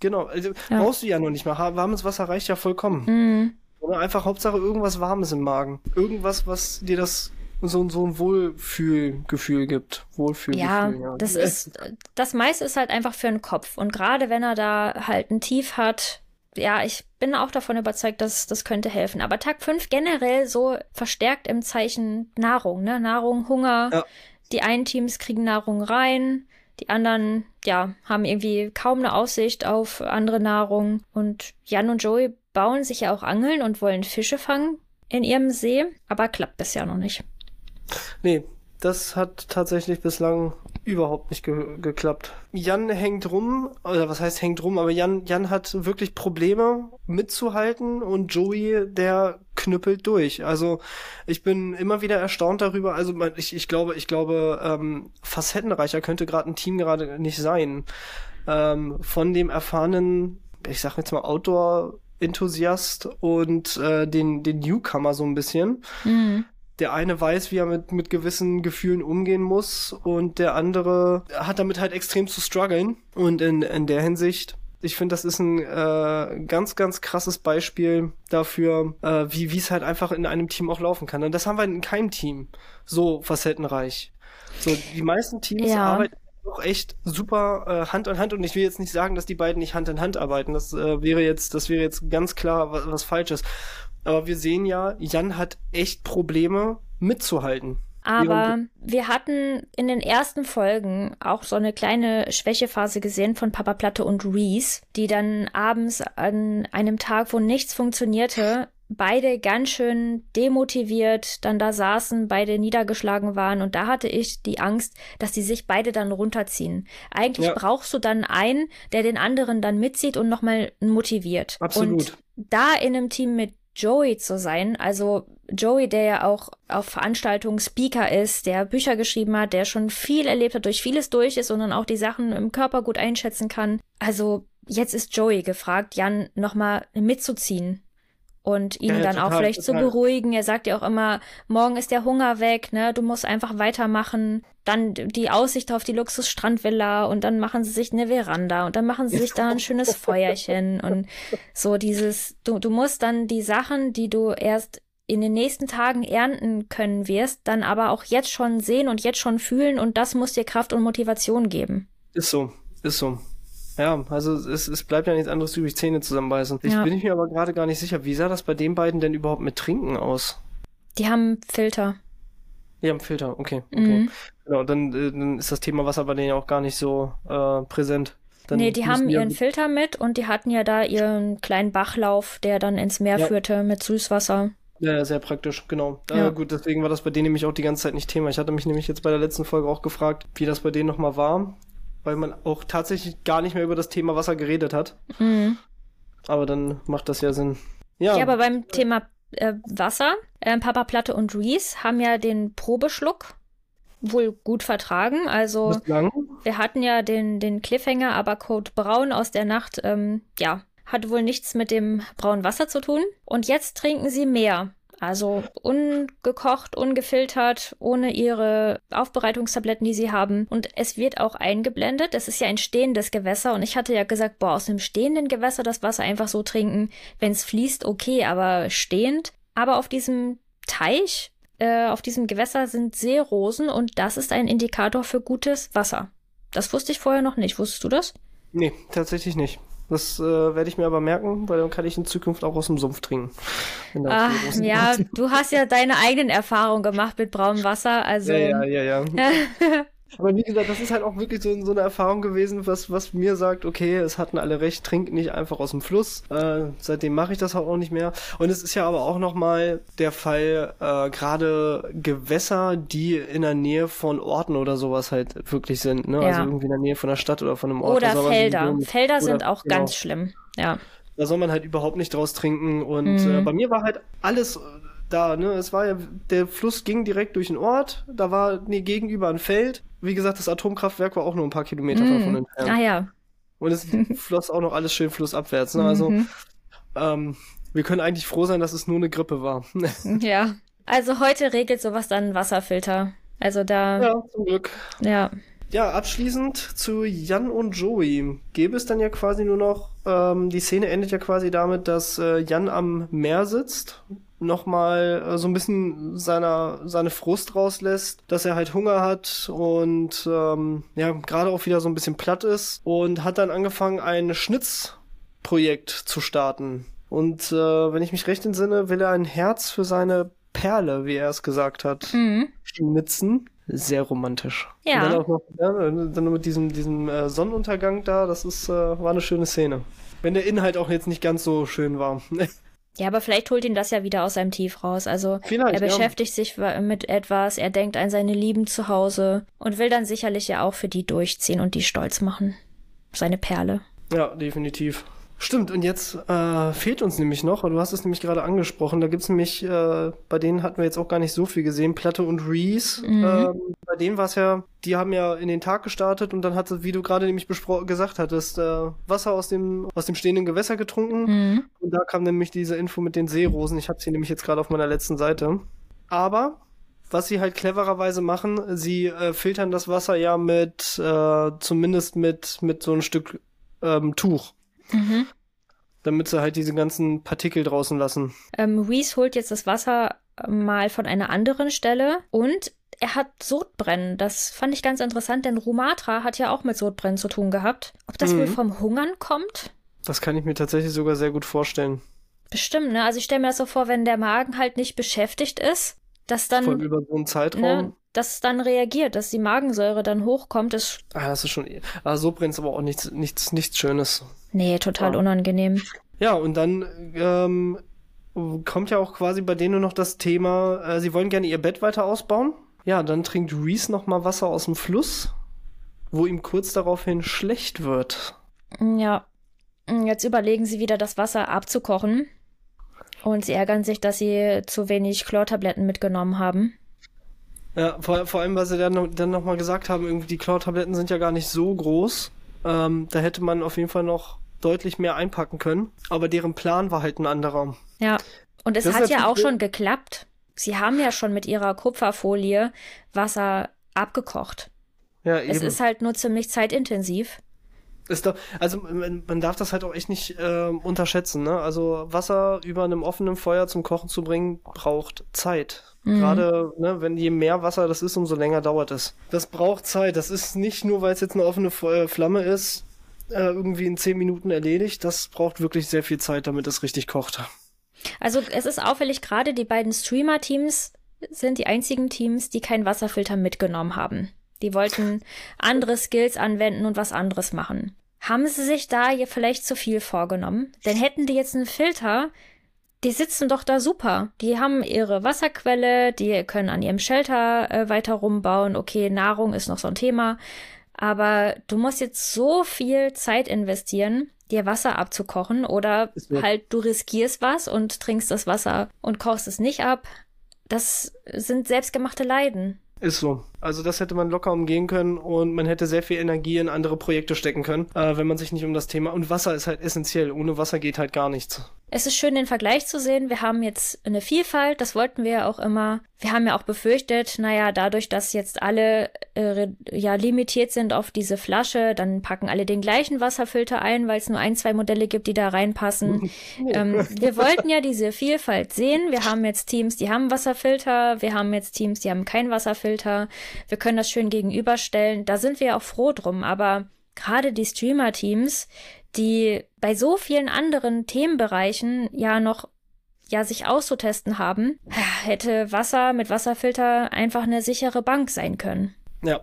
Genau, also ja. brauchst du ja noch nicht mal. Warmes Wasser reicht ja vollkommen. Mhm. Oder einfach Hauptsache irgendwas Warmes im Magen. Irgendwas, was dir das so, so ein Wohlfühlgefühl gibt. Wohlfühlgefühl, ja, ja. Das ist, das meiste ist halt einfach für den Kopf. Und gerade wenn er da halt ein Tief hat, ja, ich bin auch davon überzeugt, dass das könnte helfen. Aber Tag 5 generell so verstärkt im Zeichen Nahrung, ne? Nahrung, Hunger. Ja. Die einen Teams kriegen Nahrung rein, die anderen, ja, haben irgendwie kaum eine Aussicht auf andere Nahrung. Und Jan und Joey bauen sich ja auch Angeln und wollen Fische fangen in ihrem See, aber klappt bisher noch nicht. Nee, das hat tatsächlich bislang überhaupt nicht ge geklappt. Jan hängt rum, oder was heißt hängt rum, aber Jan, Jan hat wirklich Probleme mitzuhalten und Joey, der knüppelt durch. Also ich bin immer wieder erstaunt darüber. Also ich, ich glaube, ich glaube, ähm, facettenreicher könnte gerade ein Team gerade nicht sein. Ähm, von dem erfahrenen, ich sag jetzt mal Outdoor Enthusiast und äh, den, den Newcomer so ein bisschen. Mhm der eine weiß, wie er mit, mit gewissen Gefühlen umgehen muss und der andere hat damit halt extrem zu strugglen. Und in, in der Hinsicht, ich finde, das ist ein äh, ganz, ganz krasses Beispiel dafür, äh, wie es halt einfach in einem Team auch laufen kann. Und das haben wir in keinem Team so facettenreich. So, die meisten Teams ja. arbeiten auch echt super äh, Hand in Hand und ich will jetzt nicht sagen, dass die beiden nicht Hand in Hand arbeiten. Das äh, wäre jetzt, das wäre jetzt ganz klar was, was Falsches. Aber wir sehen ja, Jan hat echt Probleme mitzuhalten. Aber wir hatten in den ersten Folgen auch so eine kleine Schwächephase gesehen von Papa Platte und Reese, die dann abends an einem Tag, wo nichts funktionierte, beide ganz schön demotiviert dann da saßen, beide niedergeschlagen waren und da hatte ich die Angst, dass die sich beide dann runterziehen. Eigentlich ja. brauchst du dann einen, der den anderen dann mitzieht und nochmal motiviert. Absolut. Und da in einem Team mit Joey zu sein. Also Joey, der ja auch auf Veranstaltungen Speaker ist, der Bücher geschrieben hat, der schon viel erlebt hat, durch vieles durch ist und dann auch die Sachen im Körper gut einschätzen kann. Also jetzt ist Joey gefragt, Jan nochmal mitzuziehen und ihn ja, dann total, auch vielleicht total. zu beruhigen. Er sagt ja auch immer, morgen ist der Hunger weg, ne? Du musst einfach weitermachen. Dann die Aussicht auf die Luxusstrandvilla und dann machen sie sich eine Veranda und dann machen sie sich da ein schönes [laughs] Feuerchen und so dieses, du, du musst dann die Sachen, die du erst in den nächsten Tagen ernten können wirst, dann aber auch jetzt schon sehen und jetzt schon fühlen und das muss dir Kraft und Motivation geben. Ist so, ist so. Ja, also es, es bleibt ja nichts anderes übrig, Zähne zusammenbeißen. Ich ja. bin ich mir aber gerade gar nicht sicher, wie sah das bei den beiden denn überhaupt mit Trinken aus? Die haben Filter. Die haben Filter, okay. okay. Mhm. Genau, dann, äh, dann ist das Thema Wasser bei denen ja auch gar nicht so äh, präsent. Dann nee, die haben ihren Filter mit und die hatten ja da ihren kleinen Bachlauf, der dann ins Meer ja. führte mit Süßwasser. Ja, sehr praktisch, genau. Ja. Äh, gut, deswegen war das bei denen nämlich auch die ganze Zeit nicht Thema. Ich hatte mich nämlich jetzt bei der letzten Folge auch gefragt, wie das bei denen nochmal war weil man auch tatsächlich gar nicht mehr über das Thema Wasser geredet hat. Mhm. Aber dann macht das ja Sinn. Ja, ja aber beim Thema äh, Wasser, äh, Papa Platte und Reese haben ja den Probeschluck wohl gut vertragen. Also wir hatten ja den, den Cliffhanger, aber Code Braun aus der Nacht, ähm, ja, hat wohl nichts mit dem braunen Wasser zu tun. Und jetzt trinken sie mehr. Also ungekocht, ungefiltert, ohne ihre Aufbereitungstabletten, die sie haben. Und es wird auch eingeblendet. Es ist ja ein stehendes Gewässer. Und ich hatte ja gesagt, boah, aus einem stehenden Gewässer das Wasser einfach so trinken. Wenn es fließt, okay, aber stehend. Aber auf diesem Teich, äh, auf diesem Gewässer sind Seerosen und das ist ein Indikator für gutes Wasser. Das wusste ich vorher noch nicht. Wusstest du das? Nee, tatsächlich nicht. Das äh, werde ich mir aber merken, weil dann kann ich in Zukunft auch aus dem Sumpf trinken. Ach, ja, du hast ja deine eigenen Erfahrungen gemacht mit braunem Wasser, also. Ja, ja, ja, ja. [laughs] Aber wie gesagt, das ist halt auch wirklich so, so eine Erfahrung gewesen, was, was mir sagt, okay, es hatten alle recht, trink nicht einfach aus dem Fluss. Äh, seitdem mache ich das halt auch nicht mehr. Und es ist ja aber auch nochmal der Fall, äh, gerade Gewässer, die in der Nähe von Orten oder sowas halt wirklich sind. Ne? Also ja. Also irgendwie in der Nähe von der Stadt oder von einem Ort. Oder Felder. Felder sind auch genau. ganz schlimm. Ja. Da soll man halt überhaupt nicht draus trinken. Und mhm. äh, bei mir war halt alles da, ne? Es war ja, der Fluss ging direkt durch den Ort, da war nee, gegenüber ein Feld. Wie gesagt, das Atomkraftwerk war auch nur ein paar Kilometer mm. davon entfernt. Ah ja. Und es [laughs] floss auch noch alles schön flussabwärts. Ne? Also mhm. ähm, wir können eigentlich froh sein, dass es nur eine Grippe war. [laughs] ja. Also heute regelt sowas dann Wasserfilter. Also da. Ja, zum Glück. Ja. Ja, abschließend zu Jan und Joey. Gäbe es dann ja quasi nur noch, ähm, die Szene endet ja quasi damit, dass äh, Jan am Meer sitzt nochmal äh, so ein bisschen seiner, seine Frust rauslässt, dass er halt Hunger hat und ähm, ja, gerade auch wieder so ein bisschen platt ist und hat dann angefangen, ein Schnitzprojekt zu starten. Und äh, wenn ich mich recht entsinne, will er ein Herz für seine Perle, wie er es gesagt hat, mhm. schnitzen. Sehr romantisch. Ja. Und dann auch noch, ja, dann mit diesem, diesem äh, Sonnenuntergang da, das ist, äh, war eine schöne Szene. Wenn der Inhalt auch jetzt nicht ganz so schön war. [laughs] Ja, aber vielleicht holt ihn das ja wieder aus seinem Tief raus. Also vielleicht, er beschäftigt ja. sich mit etwas, er denkt an seine Lieben zu Hause und will dann sicherlich ja auch für die durchziehen und die stolz machen. Seine Perle. Ja, definitiv. Stimmt, und jetzt äh, fehlt uns nämlich noch, du hast es nämlich gerade angesprochen, da gibt's nämlich, äh, bei denen hatten wir jetzt auch gar nicht so viel gesehen, Platte und Reese. Mhm. Ähm, bei denen war es ja, die haben ja in den Tag gestartet und dann hat sie, wie du gerade nämlich gesagt hattest, äh, Wasser aus dem, aus dem stehenden Gewässer getrunken. Mhm. Und da kam nämlich diese Info mit den Seerosen. Ich habe sie nämlich jetzt gerade auf meiner letzten Seite. Aber was sie halt clevererweise machen, sie äh, filtern das Wasser ja mit, äh, zumindest mit, mit so ein Stück ähm, Tuch. Mhm. Damit sie halt diese ganzen Partikel draußen lassen. Ähm, Reese holt jetzt das Wasser mal von einer anderen Stelle und er hat Sodbrennen. Das fand ich ganz interessant, denn Rumatra hat ja auch mit Sodbrennen zu tun gehabt. Ob das mhm. wohl vom Hungern kommt? Das kann ich mir tatsächlich sogar sehr gut vorstellen. Bestimmt, ne? Also ich stelle mir das so vor, wenn der Magen halt nicht beschäftigt ist, dass dann. Voll über so einen Zeitraum. Ne, dass es dann reagiert, dass die Magensäure dann hochkommt. Ist ah, das ist schon. Ah, so brennt es aber auch nichts, nichts, nichts Schönes. Nee, total ja. unangenehm. Ja, und dann ähm, kommt ja auch quasi bei denen noch das Thema, äh, sie wollen gerne ihr Bett weiter ausbauen. Ja, dann trinkt Reese noch mal Wasser aus dem Fluss, wo ihm kurz daraufhin schlecht wird. Ja. Jetzt überlegen sie wieder, das Wasser abzukochen. Und sie ärgern sich, dass sie zu wenig Chlortabletten mitgenommen haben. Ja, vor, vor allem, weil sie dann, dann nochmal gesagt haben, irgendwie die Chlortabletten sind ja gar nicht so groß. Ähm, da hätte man auf jeden Fall noch deutlich mehr einpacken können. Aber deren Plan war halt ein anderer. Ja, und es das hat ja auch schon geklappt. Sie haben ja schon mit ihrer Kupferfolie Wasser abgekocht. Ja, eben. Es ist halt nur ziemlich zeitintensiv. Ist doch, also man, man darf das halt auch echt nicht äh, unterschätzen. Ne? Also Wasser über einem offenen Feuer zum Kochen zu bringen, braucht Zeit. Mhm. Gerade, ne, wenn je mehr Wasser das ist, umso länger dauert es. Das braucht Zeit. Das ist nicht nur, weil es jetzt eine offene Flamme ist, äh, irgendwie in zehn Minuten erledigt. Das braucht wirklich sehr viel Zeit, damit es richtig kocht. Also es ist auffällig, gerade die beiden Streamer-Teams sind die einzigen Teams, die keinen Wasserfilter mitgenommen haben. Die wollten andere Skills anwenden und was anderes machen. Haben sie sich da hier vielleicht zu viel vorgenommen? Denn hätten die jetzt einen Filter, die sitzen doch da super. Die haben ihre Wasserquelle, die können an ihrem Shelter äh, weiter rumbauen. Okay, Nahrung ist noch so ein Thema. Aber du musst jetzt so viel Zeit investieren, dir Wasser abzukochen oder halt du riskierst was und trinkst das Wasser und kochst es nicht ab. Das sind selbstgemachte Leiden. Ist so. Also das hätte man locker umgehen können und man hätte sehr viel Energie in andere Projekte stecken können, äh, wenn man sich nicht um das Thema. Und Wasser ist halt essentiell. Ohne Wasser geht halt gar nichts. Es ist schön, den Vergleich zu sehen. Wir haben jetzt eine Vielfalt, das wollten wir ja auch immer. Wir haben ja auch befürchtet, naja, dadurch, dass jetzt alle äh, ja limitiert sind auf diese Flasche, dann packen alle den gleichen Wasserfilter ein, weil es nur ein, zwei Modelle gibt, die da reinpassen. [laughs] ähm, wir wollten ja diese Vielfalt sehen. Wir haben jetzt Teams, die haben Wasserfilter, wir haben jetzt Teams, die haben keinen Wasserfilter. Wir können das schön gegenüberstellen. Da sind wir auch froh drum, aber gerade die Streamer-Teams, die bei so vielen anderen Themenbereichen ja noch ja sich auszutesten haben, hätte Wasser mit Wasserfilter einfach eine sichere Bank sein können. Ja,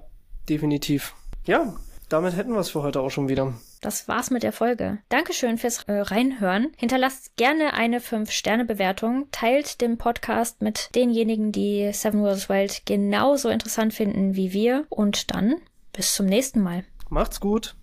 definitiv. Ja, damit hätten wir es für heute auch schon wieder. Das war's mit der Folge. Dankeschön fürs äh, Reinhören. Hinterlasst gerne eine 5-Sterne-Bewertung. Teilt den Podcast mit denjenigen, die Seven Wonders Wild genauso interessant finden wie wir. Und dann bis zum nächsten Mal. Macht's gut.